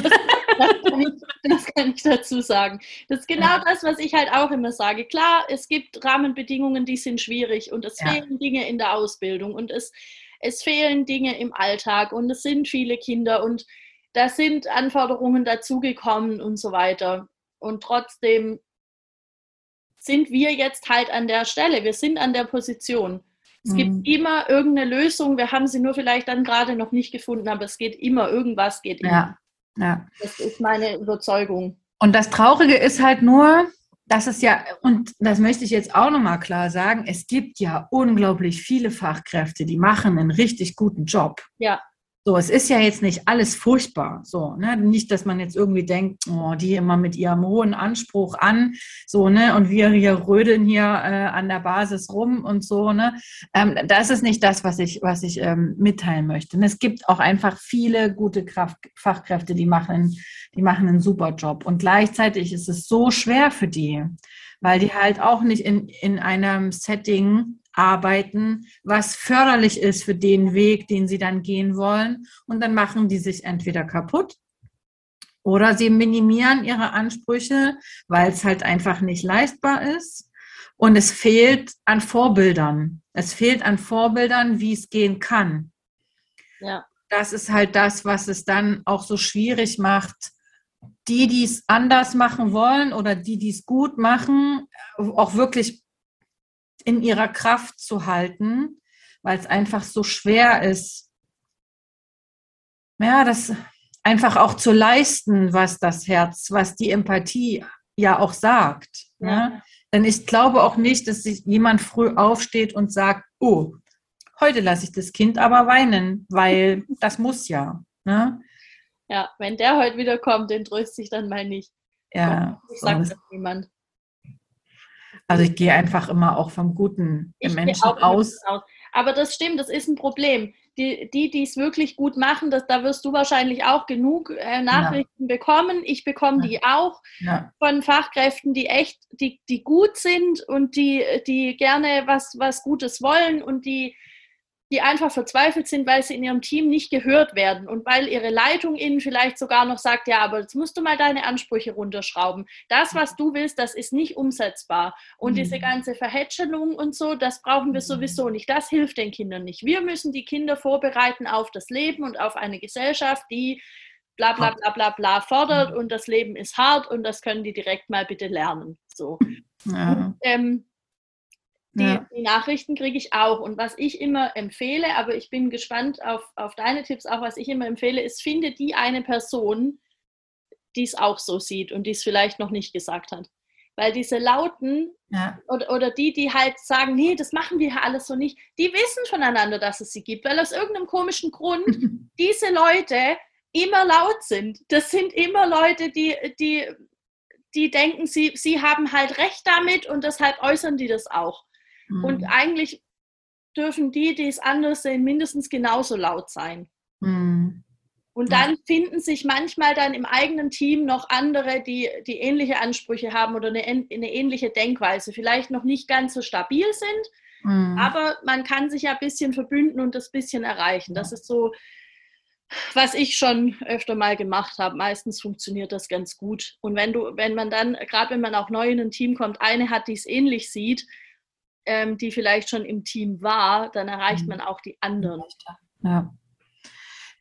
A: Das kann, ich, das kann, ich, dazu sagen. Das ist genau das, was ich halt auch immer sage. Klar, es gibt Rahmenbedingungen, die sind schwierig und es ja. fehlen Dinge in der Ausbildung und es, es fehlen Dinge im Alltag und es sind viele Kinder und da sind Anforderungen dazugekommen und so weiter. Und trotzdem sind wir jetzt halt an der Stelle, wir sind an der Position. Es mhm. gibt immer irgendeine Lösung, wir haben sie nur vielleicht dann gerade noch nicht gefunden, aber es geht immer, irgendwas geht immer.
B: Ja. Ja.
A: Das ist meine Überzeugung.
B: Und das Traurige ist halt nur, dass es ja, und das möchte ich jetzt auch nochmal klar sagen, es gibt ja unglaublich viele Fachkräfte, die machen einen richtig guten Job.
A: Ja.
B: So, es ist ja jetzt nicht alles furchtbar. So, ne? Nicht, dass man jetzt irgendwie denkt, oh, die immer mit ihrem hohen Anspruch an, so, ne, und wir hier rödeln hier äh, an der Basis rum und so, ne. Ähm, das ist nicht das, was ich, was ich ähm, mitteilen möchte. Und es gibt auch einfach viele gute Kraft Fachkräfte, die machen, die machen einen super Job. Und gleichzeitig ist es so schwer für die, weil die halt auch nicht in, in einem Setting arbeiten, was förderlich ist für den Weg, den sie dann gehen wollen. Und dann machen die sich entweder kaputt oder sie minimieren ihre Ansprüche, weil es halt einfach nicht leistbar ist. Und es fehlt an Vorbildern. Es fehlt an Vorbildern, wie es gehen kann.
A: Ja.
B: Das ist halt das, was es dann auch so schwierig macht, die, die es anders machen wollen oder die, die es gut machen, auch wirklich in ihrer Kraft zu halten, weil es einfach so schwer ist, ja, das einfach auch zu leisten, was das Herz, was die Empathie ja auch sagt. Ja. Ne? Denn ich glaube auch nicht, dass sich jemand früh aufsteht und sagt, oh, heute lasse ich das Kind aber weinen, weil das muss ja. Ne?
A: Ja, wenn der heute wieder kommt, den tröst sich dann mal nicht.
B: Ja.
A: Ich sage das niemand.
B: Also ich gehe einfach immer auch vom Guten im Menschen aus. aus.
A: Aber das stimmt, das ist ein Problem. Die, die es wirklich gut machen, das, da wirst du wahrscheinlich auch genug äh, Nachrichten ja. bekommen. Ich bekomme ja. die auch ja. von Fachkräften, die echt, die, die gut sind und die, die gerne was, was Gutes wollen und die die einfach verzweifelt sind, weil sie in ihrem Team nicht gehört werden und weil ihre Leitung ihnen vielleicht sogar noch sagt, ja, aber jetzt musst du mal deine Ansprüche runterschrauben. Das, was du willst, das ist nicht umsetzbar. Und mhm. diese ganze Verhätschelung und so, das brauchen wir sowieso nicht. Das hilft den Kindern nicht. Wir müssen die Kinder vorbereiten auf das Leben und auf eine Gesellschaft, die bla bla bla bla bla fordert und das Leben ist hart und das können die direkt mal bitte lernen. So. Ja. Und, ähm, die, ja. die Nachrichten kriege ich auch. Und was ich immer empfehle, aber ich bin gespannt auf, auf deine Tipps auch, was ich immer empfehle, ist, finde die eine Person, die es auch so sieht und die es vielleicht noch nicht gesagt hat. Weil diese Lauten ja. oder, oder die, die halt sagen, nee, das machen wir ja alles so nicht, die wissen voneinander, dass es sie gibt, weil aus irgendeinem komischen Grund diese Leute immer laut sind. Das sind immer Leute, die, die, die denken, sie, sie haben halt recht damit und deshalb äußern die das auch. Mhm. Und eigentlich dürfen die, die es anders sehen, mindestens genauso laut sein. Mhm. Und dann ja. finden sich manchmal dann im eigenen Team noch andere, die, die ähnliche Ansprüche haben oder eine, eine ähnliche Denkweise, vielleicht noch nicht ganz so stabil sind, mhm. aber man kann sich ja ein bisschen verbünden und das bisschen erreichen. Das ist so, was ich schon öfter mal gemacht habe. Meistens funktioniert das ganz gut. Und wenn du, wenn man dann, gerade wenn man auch neu in ein Team kommt, eine hat, die es ähnlich sieht, ähm, die vielleicht schon im Team war, dann erreicht mhm. man auch die anderen.
B: Ja.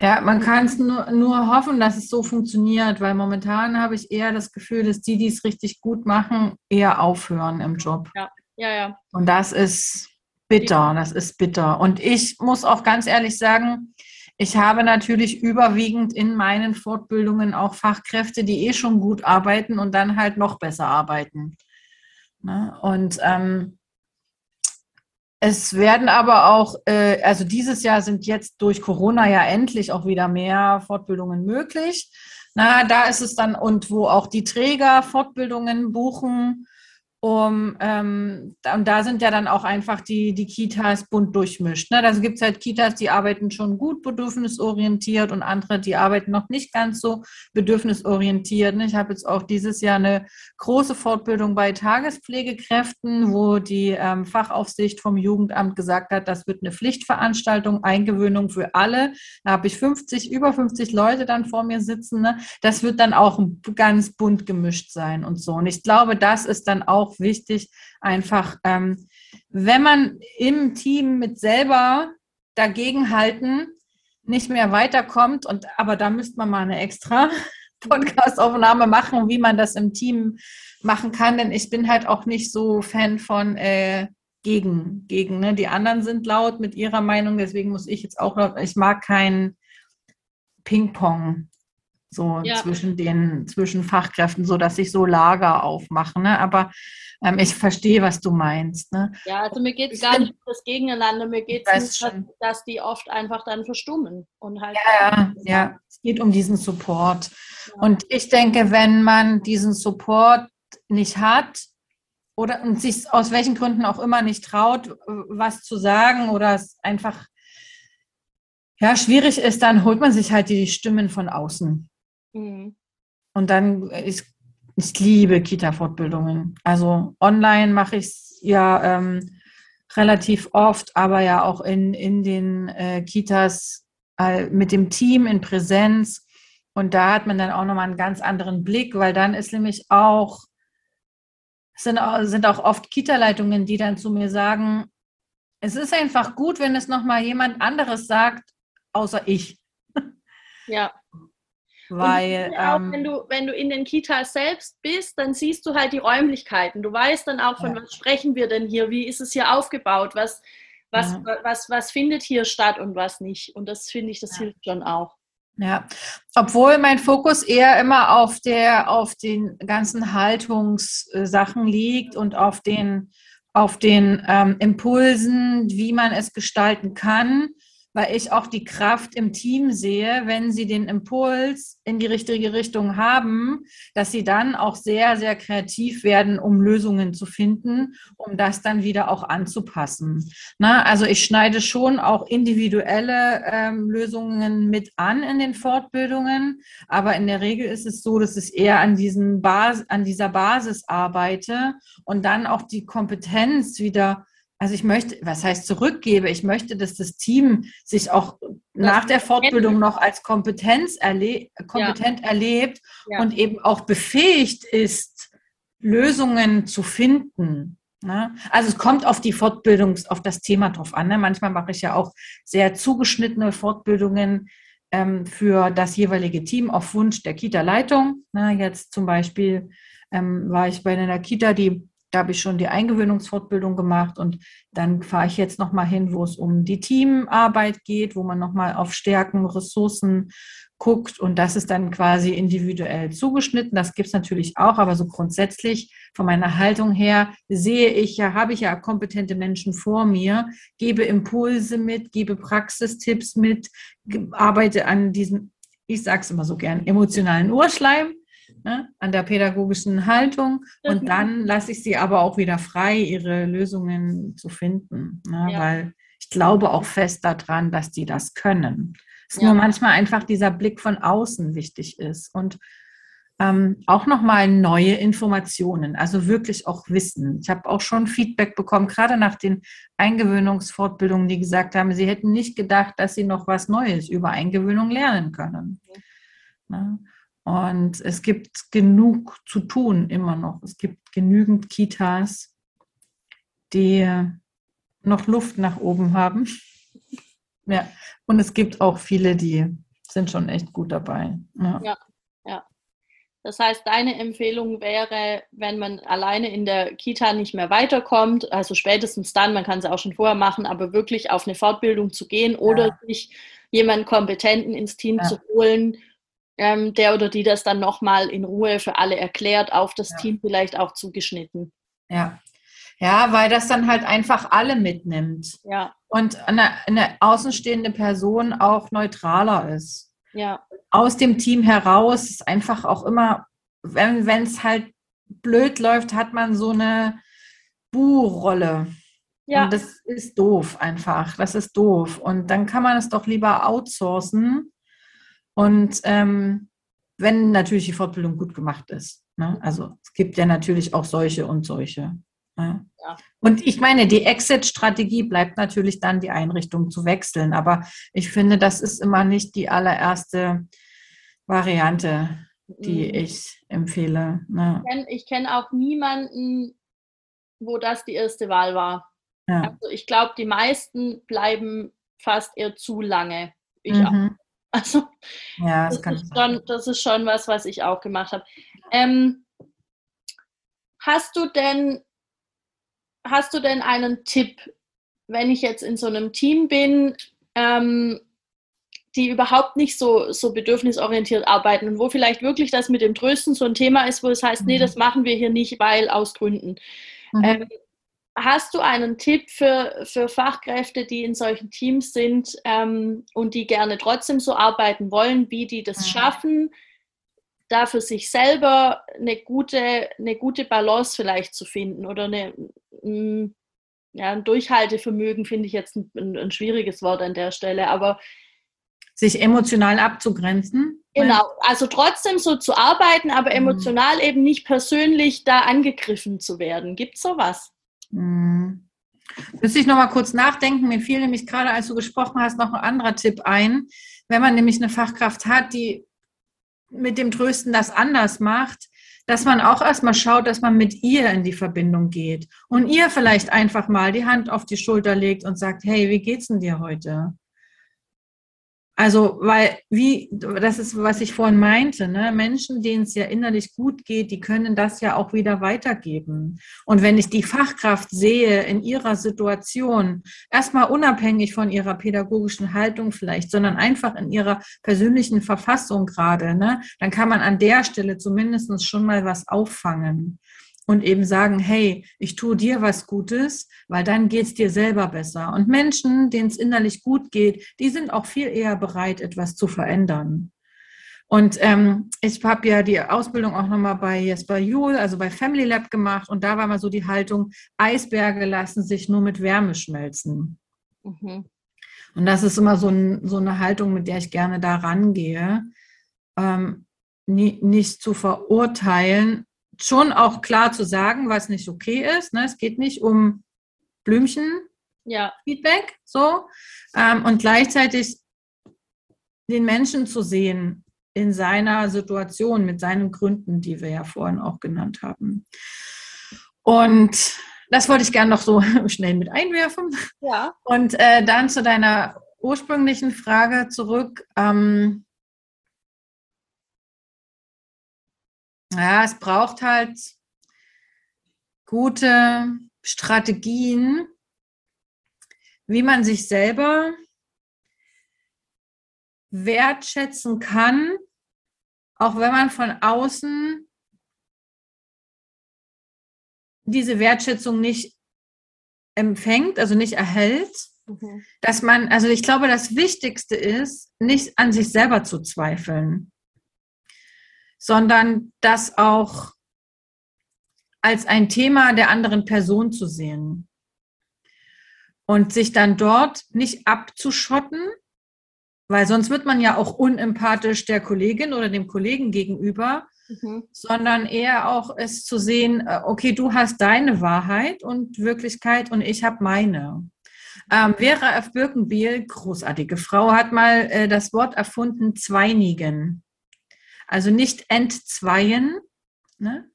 B: Ja, man kann es nur, nur hoffen, dass es so funktioniert, weil momentan habe ich eher das Gefühl, dass die, die es richtig gut machen, eher aufhören im Job.
A: Ja, ja, ja.
B: Und das ist bitter, das ist bitter. Und ich muss auch ganz ehrlich sagen, ich habe natürlich überwiegend in meinen Fortbildungen auch Fachkräfte, die eh schon gut arbeiten und dann halt noch besser arbeiten. Ne? Und ähm, es werden aber auch, äh, also dieses Jahr sind jetzt durch Corona ja endlich auch wieder mehr Fortbildungen möglich. Na, da ist es dann, und wo auch die Träger Fortbildungen buchen. Um, ähm, und da sind ja dann auch einfach die, die Kitas bunt durchmischt. Ne? Da gibt es halt Kitas, die arbeiten schon gut bedürfnisorientiert und andere, die arbeiten noch nicht ganz so bedürfnisorientiert. Ne? Ich habe jetzt auch dieses Jahr eine große Fortbildung bei Tagespflegekräften, wo die ähm, Fachaufsicht vom Jugendamt gesagt hat, das wird eine Pflichtveranstaltung, Eingewöhnung für alle. Da habe ich 50, über 50 Leute dann vor mir sitzen. Ne? Das wird dann auch ganz bunt gemischt sein und so. Und ich glaube, das ist dann auch auch wichtig, einfach, ähm, wenn man im Team mit selber dagegenhalten nicht mehr weiterkommt, und aber da müsste man mal eine extra Podcast-Aufnahme machen, wie man das im Team machen kann, denn ich bin halt auch nicht so Fan von äh, gegen, gegen, ne? Die anderen sind laut mit ihrer Meinung, deswegen muss ich jetzt auch laut, ich mag kein Ping-Pong so ja. zwischen den zwischen Fachkräften, so dass sich so Lager aufmachen. Ne? Aber ähm, ich verstehe, was du meinst. Ne?
A: Ja, also mir geht es gar nicht um das Gegeneinander, mir geht es dass, dass die oft einfach dann verstummen und halt.
B: Ja, ja, es geht um diesen Support. Ja. Und ich denke, wenn man diesen Support nicht hat, oder sich aus welchen Gründen auch immer nicht traut, was zu sagen oder es einfach ja, schwierig ist, dann holt man sich halt die Stimmen von außen. Mhm. Und dann, ich, ich liebe Kita-Fortbildungen. Also online mache ich es ja ähm, relativ oft, aber ja auch in, in den äh, Kitas äh, mit dem Team in Präsenz. Und da hat man dann auch nochmal einen ganz anderen Blick, weil dann ist nämlich auch, sind, sind auch oft Kita-Leitungen, die dann zu mir sagen, es ist einfach gut, wenn es nochmal jemand anderes sagt, außer ich.
A: Ja. Weil, auch, ähm, wenn, du, wenn du in den Kitas selbst bist, dann siehst du halt die Räumlichkeiten. Du weißt dann auch, von ja. was sprechen wir denn hier, wie ist es hier aufgebaut, was, was, ja. was, was findet hier statt und was nicht. Und das finde ich, das ja. hilft schon auch.
B: Ja, obwohl mein Fokus eher immer auf der, auf den ganzen Haltungssachen liegt und auf den, auf den ähm, Impulsen, wie man es gestalten kann weil ich auch die Kraft im Team sehe, wenn sie den Impuls in die richtige Richtung haben, dass sie dann auch sehr, sehr kreativ werden, um Lösungen zu finden, um das dann wieder auch anzupassen. Na, also ich schneide schon auch individuelle ähm, Lösungen mit an in den Fortbildungen, aber in der Regel ist es so, dass ich eher an, diesen Bas an dieser Basis arbeite und dann auch die Kompetenz wieder also ich möchte, was heißt zurückgebe? Ich möchte, dass das Team sich auch das nach der Fortbildung noch als Kompetenz erle kompetent ja. erlebt ja. und eben auch befähigt ist, Lösungen zu finden. Ne? Also es kommt auf die Fortbildung, auf das Thema drauf an. Ne? Manchmal mache ich ja auch sehr zugeschnittene Fortbildungen ähm, für das jeweilige Team auf Wunsch der Kita-Leitung. Ne? Jetzt zum Beispiel ähm, war ich bei einer Kita, die habe ich schon die Eingewöhnungsfortbildung gemacht und dann fahre ich jetzt nochmal hin, wo es um die Teamarbeit geht, wo man nochmal auf Stärken, Ressourcen guckt und das ist dann quasi individuell zugeschnitten. Das gibt es natürlich auch, aber so grundsätzlich von meiner Haltung her sehe ich ja, habe ich ja kompetente Menschen vor mir, gebe Impulse mit, gebe Praxistipps mit, arbeite an diesem, ich sage es immer so gern, emotionalen Urschleim ne, an der pädagogischen Haltung und mhm. dann lasse ich sie aber auch wieder frei, ihre Lösungen zu finden, ne, ja. weil ich glaube auch fest daran, dass die das können. Es ist ja. nur manchmal einfach dieser Blick von außen wichtig ist und ähm, auch nochmal neue Informationen, also wirklich auch Wissen. Ich habe auch schon Feedback bekommen, gerade nach den Eingewöhnungsfortbildungen, die gesagt haben, sie hätten nicht gedacht, dass sie noch was Neues über Eingewöhnung lernen können. Ja. Und es gibt genug zu tun immer noch. Es gibt genügend Kitas, die noch Luft nach oben haben. Ja, und es gibt auch viele, die sind schon echt gut dabei.
A: Ja. ja, ja. Das heißt, deine Empfehlung wäre, wenn man alleine in der Kita nicht mehr weiterkommt, also spätestens dann, man kann es auch schon vorher machen, aber wirklich auf eine Fortbildung zu gehen oder ja. sich jemanden Kompetenten ins Team ja. zu holen, ähm, der oder die das dann nochmal in Ruhe für alle erklärt, auf das ja. Team vielleicht auch zugeschnitten.
B: Ja. Ja, weil das dann halt einfach alle mitnimmt.
A: Ja.
B: Und eine, eine außenstehende Person auch neutraler ist.
A: Ja.
B: Aus dem Team heraus ist einfach auch immer, wenn es halt blöd läuft, hat man so eine Bu-Rolle. Ja. Und das ist doof einfach. Das ist doof. Und dann kann man es doch lieber outsourcen. Und ähm, wenn natürlich die Fortbildung gut gemacht ist. Ne? Also es gibt ja natürlich auch solche und solche. Ne? Ja. Und ich meine, die Exit-Strategie bleibt natürlich dann, die Einrichtung zu wechseln. Aber ich finde, das ist immer nicht die allererste Variante, die mhm. ich empfehle.
A: Ne? Ich kenne kenn auch niemanden, wo das die erste Wahl war. Ja. Also ich glaube, die meisten bleiben fast eher zu lange. Ich mhm. auch. Also ja, das, das, ist schon, das, ist schon, was, was ich auch gemacht habe. Ähm, hast du denn hast du denn einen Tipp, wenn ich jetzt in so einem Team bin, ähm, die überhaupt nicht so, so bedürfnisorientiert arbeiten und wo vielleicht wirklich das mit dem Trösten so ein Thema ist, wo es heißt, mhm. nee, das machen wir hier nicht, weil aus Gründen. Mhm. Ähm, hast du einen Tipp für, für Fachkräfte, die in solchen Teams sind ähm, und die gerne trotzdem so arbeiten wollen, wie die das mhm. schaffen, da für sich selber eine gute, eine gute Balance vielleicht zu finden oder eine, mm, ja, ein Durchhaltevermögen finde ich jetzt ein, ein, schwieriges Wort an der Stelle, aber
B: sich emotional abzugrenzen.
A: Genau, also trotzdem so zu arbeiten, aber mhm. emotional eben nicht persönlich da angegriffen zu werden. Gibt es sowas?
B: Mhm. Müsste ich noch mal kurz nachdenken. Mir fiel nämlich gerade, als du gesprochen hast, noch ein anderer Tipp ein. Wenn man nämlich eine Fachkraft hat, die mit dem Trösten das anders macht, dass man auch erstmal schaut, dass man mit ihr in die Verbindung geht und ihr vielleicht einfach mal die Hand auf die Schulter legt und sagt, hey, wie geht's denn dir heute? Also, weil, wie, das ist, was ich vorhin meinte, ne? Menschen, denen es ja innerlich gut geht, die können das ja auch wieder weitergeben. Und wenn ich die Fachkraft sehe in ihrer Situation, erstmal unabhängig von ihrer pädagogischen Haltung vielleicht, sondern einfach in ihrer persönlichen Verfassung gerade, ne? Dann kann man an der Stelle zumindest schon mal was auffangen und eben sagen, hey, ich tue dir was Gutes, weil dann geht es dir selber besser. Und Menschen, denen es innerlich gut geht, die sind auch viel eher bereit, etwas zu verändern. Und ähm, ich habe ja die Ausbildung auch nochmal bei Jesper Juhl, also bei Family Lab gemacht. Und da war mal so die Haltung, Eisberge lassen sich nur mit Wärme schmelzen. Mhm. Und das ist immer so, ein, so, eine Haltung, mit der ich gerne da rangehe. Ähm, nie, nicht zu verurteilen, schon auch klar zu sagen, was nicht okay ist. Ne? Es geht nicht um Blümchen, ja. Feedback, so. Ähm, und gleichzeitig den Menschen zu sehen in seiner Situation mit seinen Gründen, die wir ja vorhin auch genannt haben. Und das wollte ich gerne noch so schnell mit einwerfen. Ja. Und äh, dann zu deiner ursprünglichen Frage zurück. Ähm, Ja, es braucht halt gute Strategien, wie man sich selber wertschätzen kann, auch wenn man von außen diese Wertschätzung nicht empfängt, also nicht erhält, mhm. dass man, also ich glaube, das Wichtigste ist, nicht an sich selber zu zweifeln sondern das auch als ein Thema der anderen Person zu sehen und sich dann dort nicht abzuschotten, weil sonst wird man ja auch unempathisch der Kollegin oder dem Kollegen gegenüber, mhm. sondern eher auch es zu sehen, äh, okay, du hast deine Wahrheit und Wirklichkeit und ich habe meine. Ähm, Vera F. Birkenbiel, großartige Frau, hat mal äh, das Wort erfunden, Zweinigen. Also nicht entzweien, ne?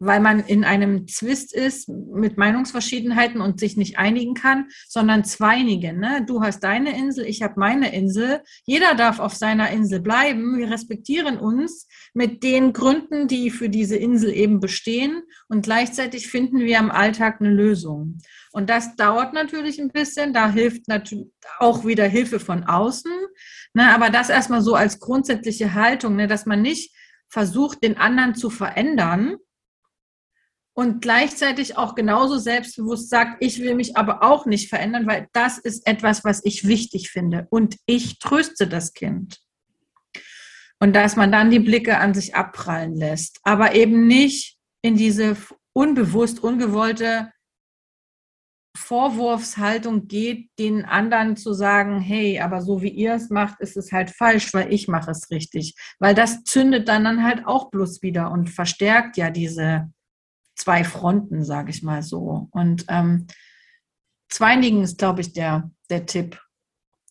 B: weil man in einem Zwist ist mit Meinungsverschiedenheiten und sich nicht einigen kann, sondern zweinigen. Ne? Du hast deine Insel, ich habe meine Insel. Jeder darf auf seiner Insel bleiben. Wir respektieren uns mit den Gründen, die für diese Insel eben bestehen. Und gleichzeitig finden wir im Alltag eine Lösung. Und das dauert natürlich ein bisschen. Da hilft natürlich auch wieder Hilfe von außen. Ne? Aber das erstmal so als grundsätzliche Haltung, ne? dass man nicht versucht, den anderen zu verändern, und gleichzeitig auch genauso selbstbewusst sagt, ich will mich aber auch nicht verändern, weil das ist etwas, was ich wichtig finde und ich tröste das Kind. Und dass man dann die Blicke an sich abprallen lässt, aber eben nicht in diese unbewusst, ungewollte Vorwurfshaltung geht, den anderen zu sagen, hey, aber so wie ihr es macht, ist es halt falsch, weil ich mache es richtig. Weil das zündet dann, dann halt auch bloß wieder und verstärkt ja diese zwei Fronten, sage ich mal so. Und ähm, Zweinigen ist, glaube ich, der, der Tipp,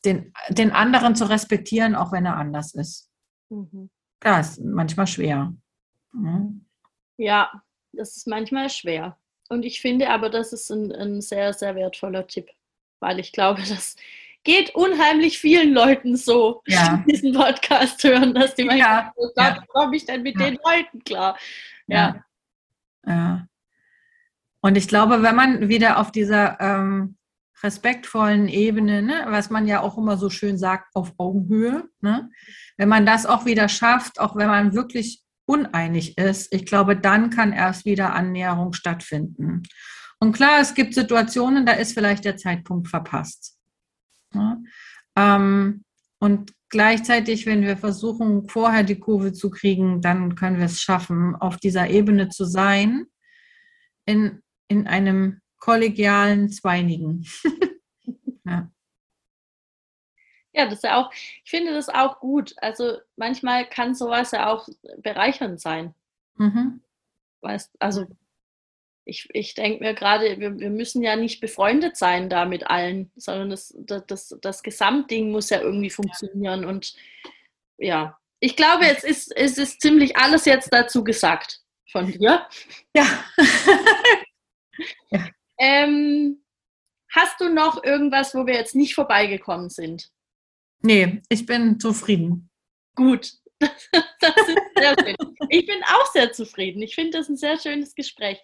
B: den, den anderen zu respektieren, auch wenn er anders ist. Mhm. Ja, ist manchmal schwer.
A: Mhm. Ja, das ist manchmal schwer. Und ich finde aber, das ist ein, ein sehr, sehr wertvoller Tipp, weil ich glaube, das geht unheimlich vielen Leuten so,
B: ja.
A: die diesen Podcast hören, dass die manchmal ja. oh Gott, ja. komme ich denn mit ja. den Leuten klar?
B: Ja. ja. Und ich glaube, wenn man wieder auf dieser ähm, respektvollen Ebene, ne, was man ja auch immer so schön sagt, auf Augenhöhe, ne, wenn man das auch wieder schafft, auch wenn man wirklich uneinig ist, ich glaube, dann kann erst wieder Annäherung stattfinden. Und klar, es gibt Situationen, da ist vielleicht der Zeitpunkt verpasst. Ja? Ähm, und gleichzeitig, wenn wir versuchen, vorher die Kurve zu kriegen, dann können wir es schaffen, auf dieser Ebene zu sein, in, in einem kollegialen Zweinigen.
A: ja. Ja, das ist ja auch, ich finde das auch gut. Also manchmal kann sowas ja auch bereichernd sein. Mhm. Weißt, also ich, ich denke mir gerade, wir, wir müssen ja nicht befreundet sein da mit allen, sondern das, das, das, das Gesamtding muss ja irgendwie funktionieren. Und ja, ich glaube, jetzt ist, es ist ziemlich alles jetzt dazu gesagt von dir.
B: Ja.
A: ja. Ähm, hast du noch irgendwas, wo wir jetzt nicht vorbeigekommen sind?
B: Nee, ich bin zufrieden.
A: Gut. Das ist sehr schön. Ich bin auch sehr zufrieden. Ich finde das ein sehr schönes Gespräch.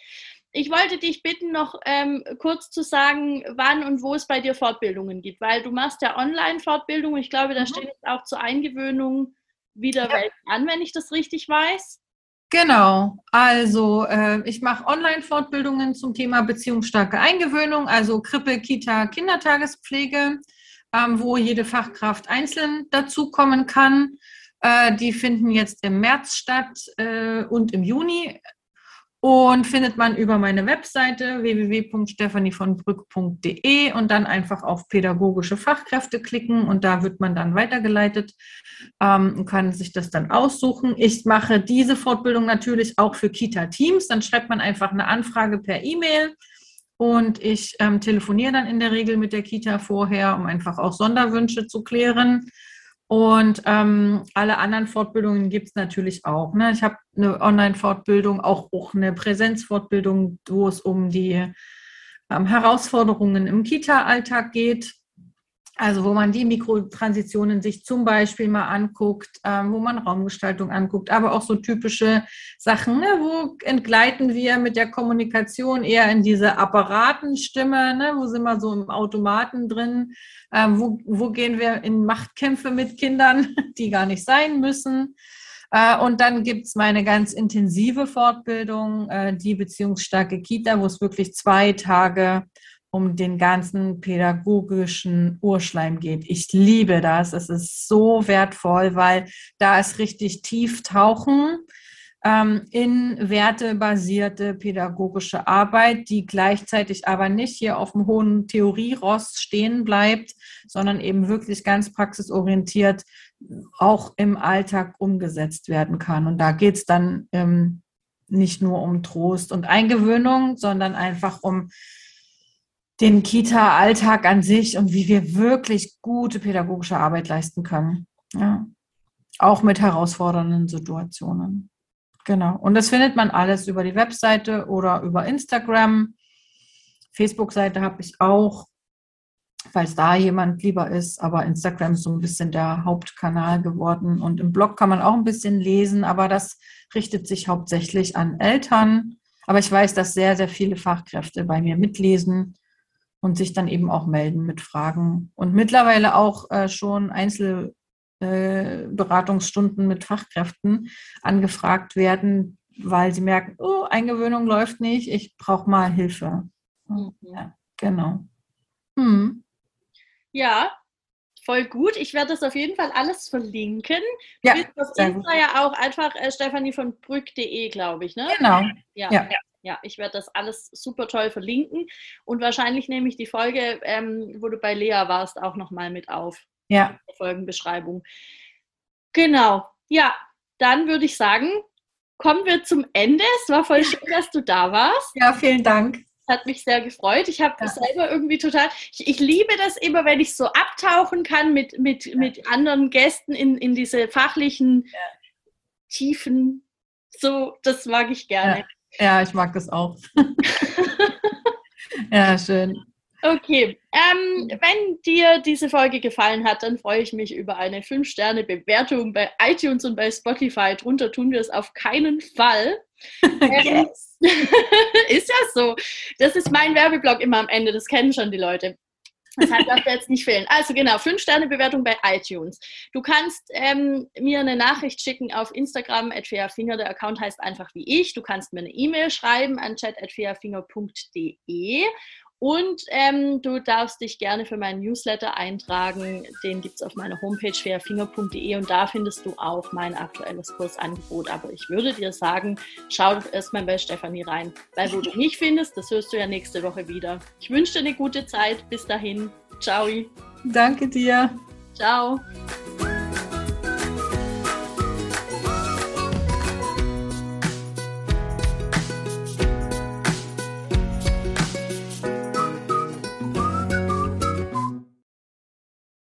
A: Ich wollte dich bitten, noch ähm, kurz zu sagen, wann und wo es bei dir Fortbildungen gibt, weil du machst ja Online-Fortbildungen. Ich glaube, da mhm. stehen jetzt auch zur Eingewöhnung wieder ja. welche an, wenn ich das richtig weiß.
B: Genau, also äh, ich mache Online-Fortbildungen zum Thema beziehungsstarke Eingewöhnung, also Krippe, Kita, Kindertagespflege ähm, wo jede Fachkraft einzeln dazukommen kann. Äh, die finden jetzt im März statt äh, und im Juni und findet man über meine Webseite www.stephanievonbrück.de und dann einfach auf pädagogische Fachkräfte klicken und da wird man dann weitergeleitet ähm, und kann sich das dann aussuchen. Ich mache diese Fortbildung natürlich auch für Kita-Teams. Dann schreibt man einfach eine Anfrage per E-Mail und ich ähm, telefoniere dann in der Regel mit der Kita vorher, um einfach auch Sonderwünsche zu klären. Und ähm, alle anderen Fortbildungen gibt es natürlich auch. Ne? Ich habe eine Online-Fortbildung, auch, auch eine Präsenzfortbildung, wo es um die ähm, Herausforderungen im Kita-Alltag geht. Also wo man die Mikrotransitionen sich zum Beispiel mal anguckt, ähm, wo man Raumgestaltung anguckt, aber auch so typische Sachen, ne, wo entgleiten wir mit der Kommunikation eher in diese Apparatenstimme, ne, wo sind wir so im Automaten drin, ähm, wo, wo gehen wir in Machtkämpfe mit Kindern, die gar nicht sein müssen. Äh, und dann gibt's meine ganz intensive Fortbildung, äh, die beziehungsstarke Kita, wo es wirklich zwei Tage um den ganzen pädagogischen Urschleim geht. Ich liebe das. Es ist so wertvoll, weil da ist richtig tief tauchen ähm, in wertebasierte pädagogische Arbeit, die gleichzeitig aber nicht hier auf dem hohen Theorierost stehen bleibt, sondern eben wirklich ganz praxisorientiert auch im Alltag umgesetzt werden kann. Und da geht es dann ähm, nicht nur um Trost und Eingewöhnung, sondern einfach um den Kita-Alltag an sich und wie wir wirklich gute pädagogische Arbeit leisten können. Ja. Auch mit herausfordernden Situationen. Genau. Und das findet man alles über die Webseite oder über Instagram. Facebook-Seite habe ich auch, falls da jemand lieber ist. Aber Instagram ist so ein bisschen der Hauptkanal geworden. Und im Blog kann man auch ein bisschen lesen, aber das richtet sich hauptsächlich an Eltern. Aber ich weiß, dass sehr, sehr viele Fachkräfte bei mir mitlesen und sich dann eben auch melden mit Fragen und mittlerweile auch äh, schon Einzelberatungsstunden äh, mit Fachkräften angefragt werden, weil sie merken, oh, Eingewöhnung läuft nicht, ich brauche mal Hilfe. Mhm. Ja, genau.
A: Hm. Ja, voll gut. Ich werde das auf jeden Fall alles verlinken.
B: Ja,
A: Du
B: sehr
A: Insta ja auch einfach äh, Stefanie von Brück.de, glaube ich, ne?
B: Genau.
A: Ja.
B: Ja.
A: Ja, ich werde das alles super toll verlinken und wahrscheinlich nehme ich die Folge, ähm, wo du bei Lea warst, auch nochmal mit auf.
B: Ja.
A: der Folgenbeschreibung. Genau. Ja, dann würde ich sagen, kommen wir zum Ende. Es war voll schön, dass du da warst.
B: Ja, vielen Dank.
A: Hat mich sehr gefreut. Ich habe
B: Ja.
A: selber irgendwie total. Ich, ich liebe das immer, wenn ich so abtauchen kann mit, mit, mit anderen Gästen in, in diese fachlichen Tiefen. So, das mag ich gerne.
B: Ja, ich mag das auch. ja, schön.
A: Okay, ähm, wenn dir diese Folge gefallen hat, dann freue ich mich über eine 5-Sterne-Bewertung bei iTunes und bei Spotify. Drunter tun wir es auf keinen Fall.
B: Yes.
A: ist ja so. Das ist mein Werbeblock immer am Ende, das kennen schon die Leute. Deshalb darf der jetzt nicht fehlen. Also genau, 5-Sterne-Bewertung bei iTunes. Du kannst ähm, mir eine Nachricht schicken auf Instagram, Finger. Der Account heißt einfach wie ich. Du kannst mir eine E-Mail schreiben an chat.feafinger.de und ähm, du darfst dich gerne für meinen Newsletter eintragen. Den gibt es auf meiner Homepage fairfinger.de und da findest du auch mein aktuelles Kursangebot. Aber ich würde dir sagen, schau erstmal bei Stefanie rein. Weil wo du mich findest, das hörst du ja nächste Woche wieder. Ich wünsche dir eine gute Zeit. Bis dahin. Ciao.
B: Danke dir.
A: Ciao.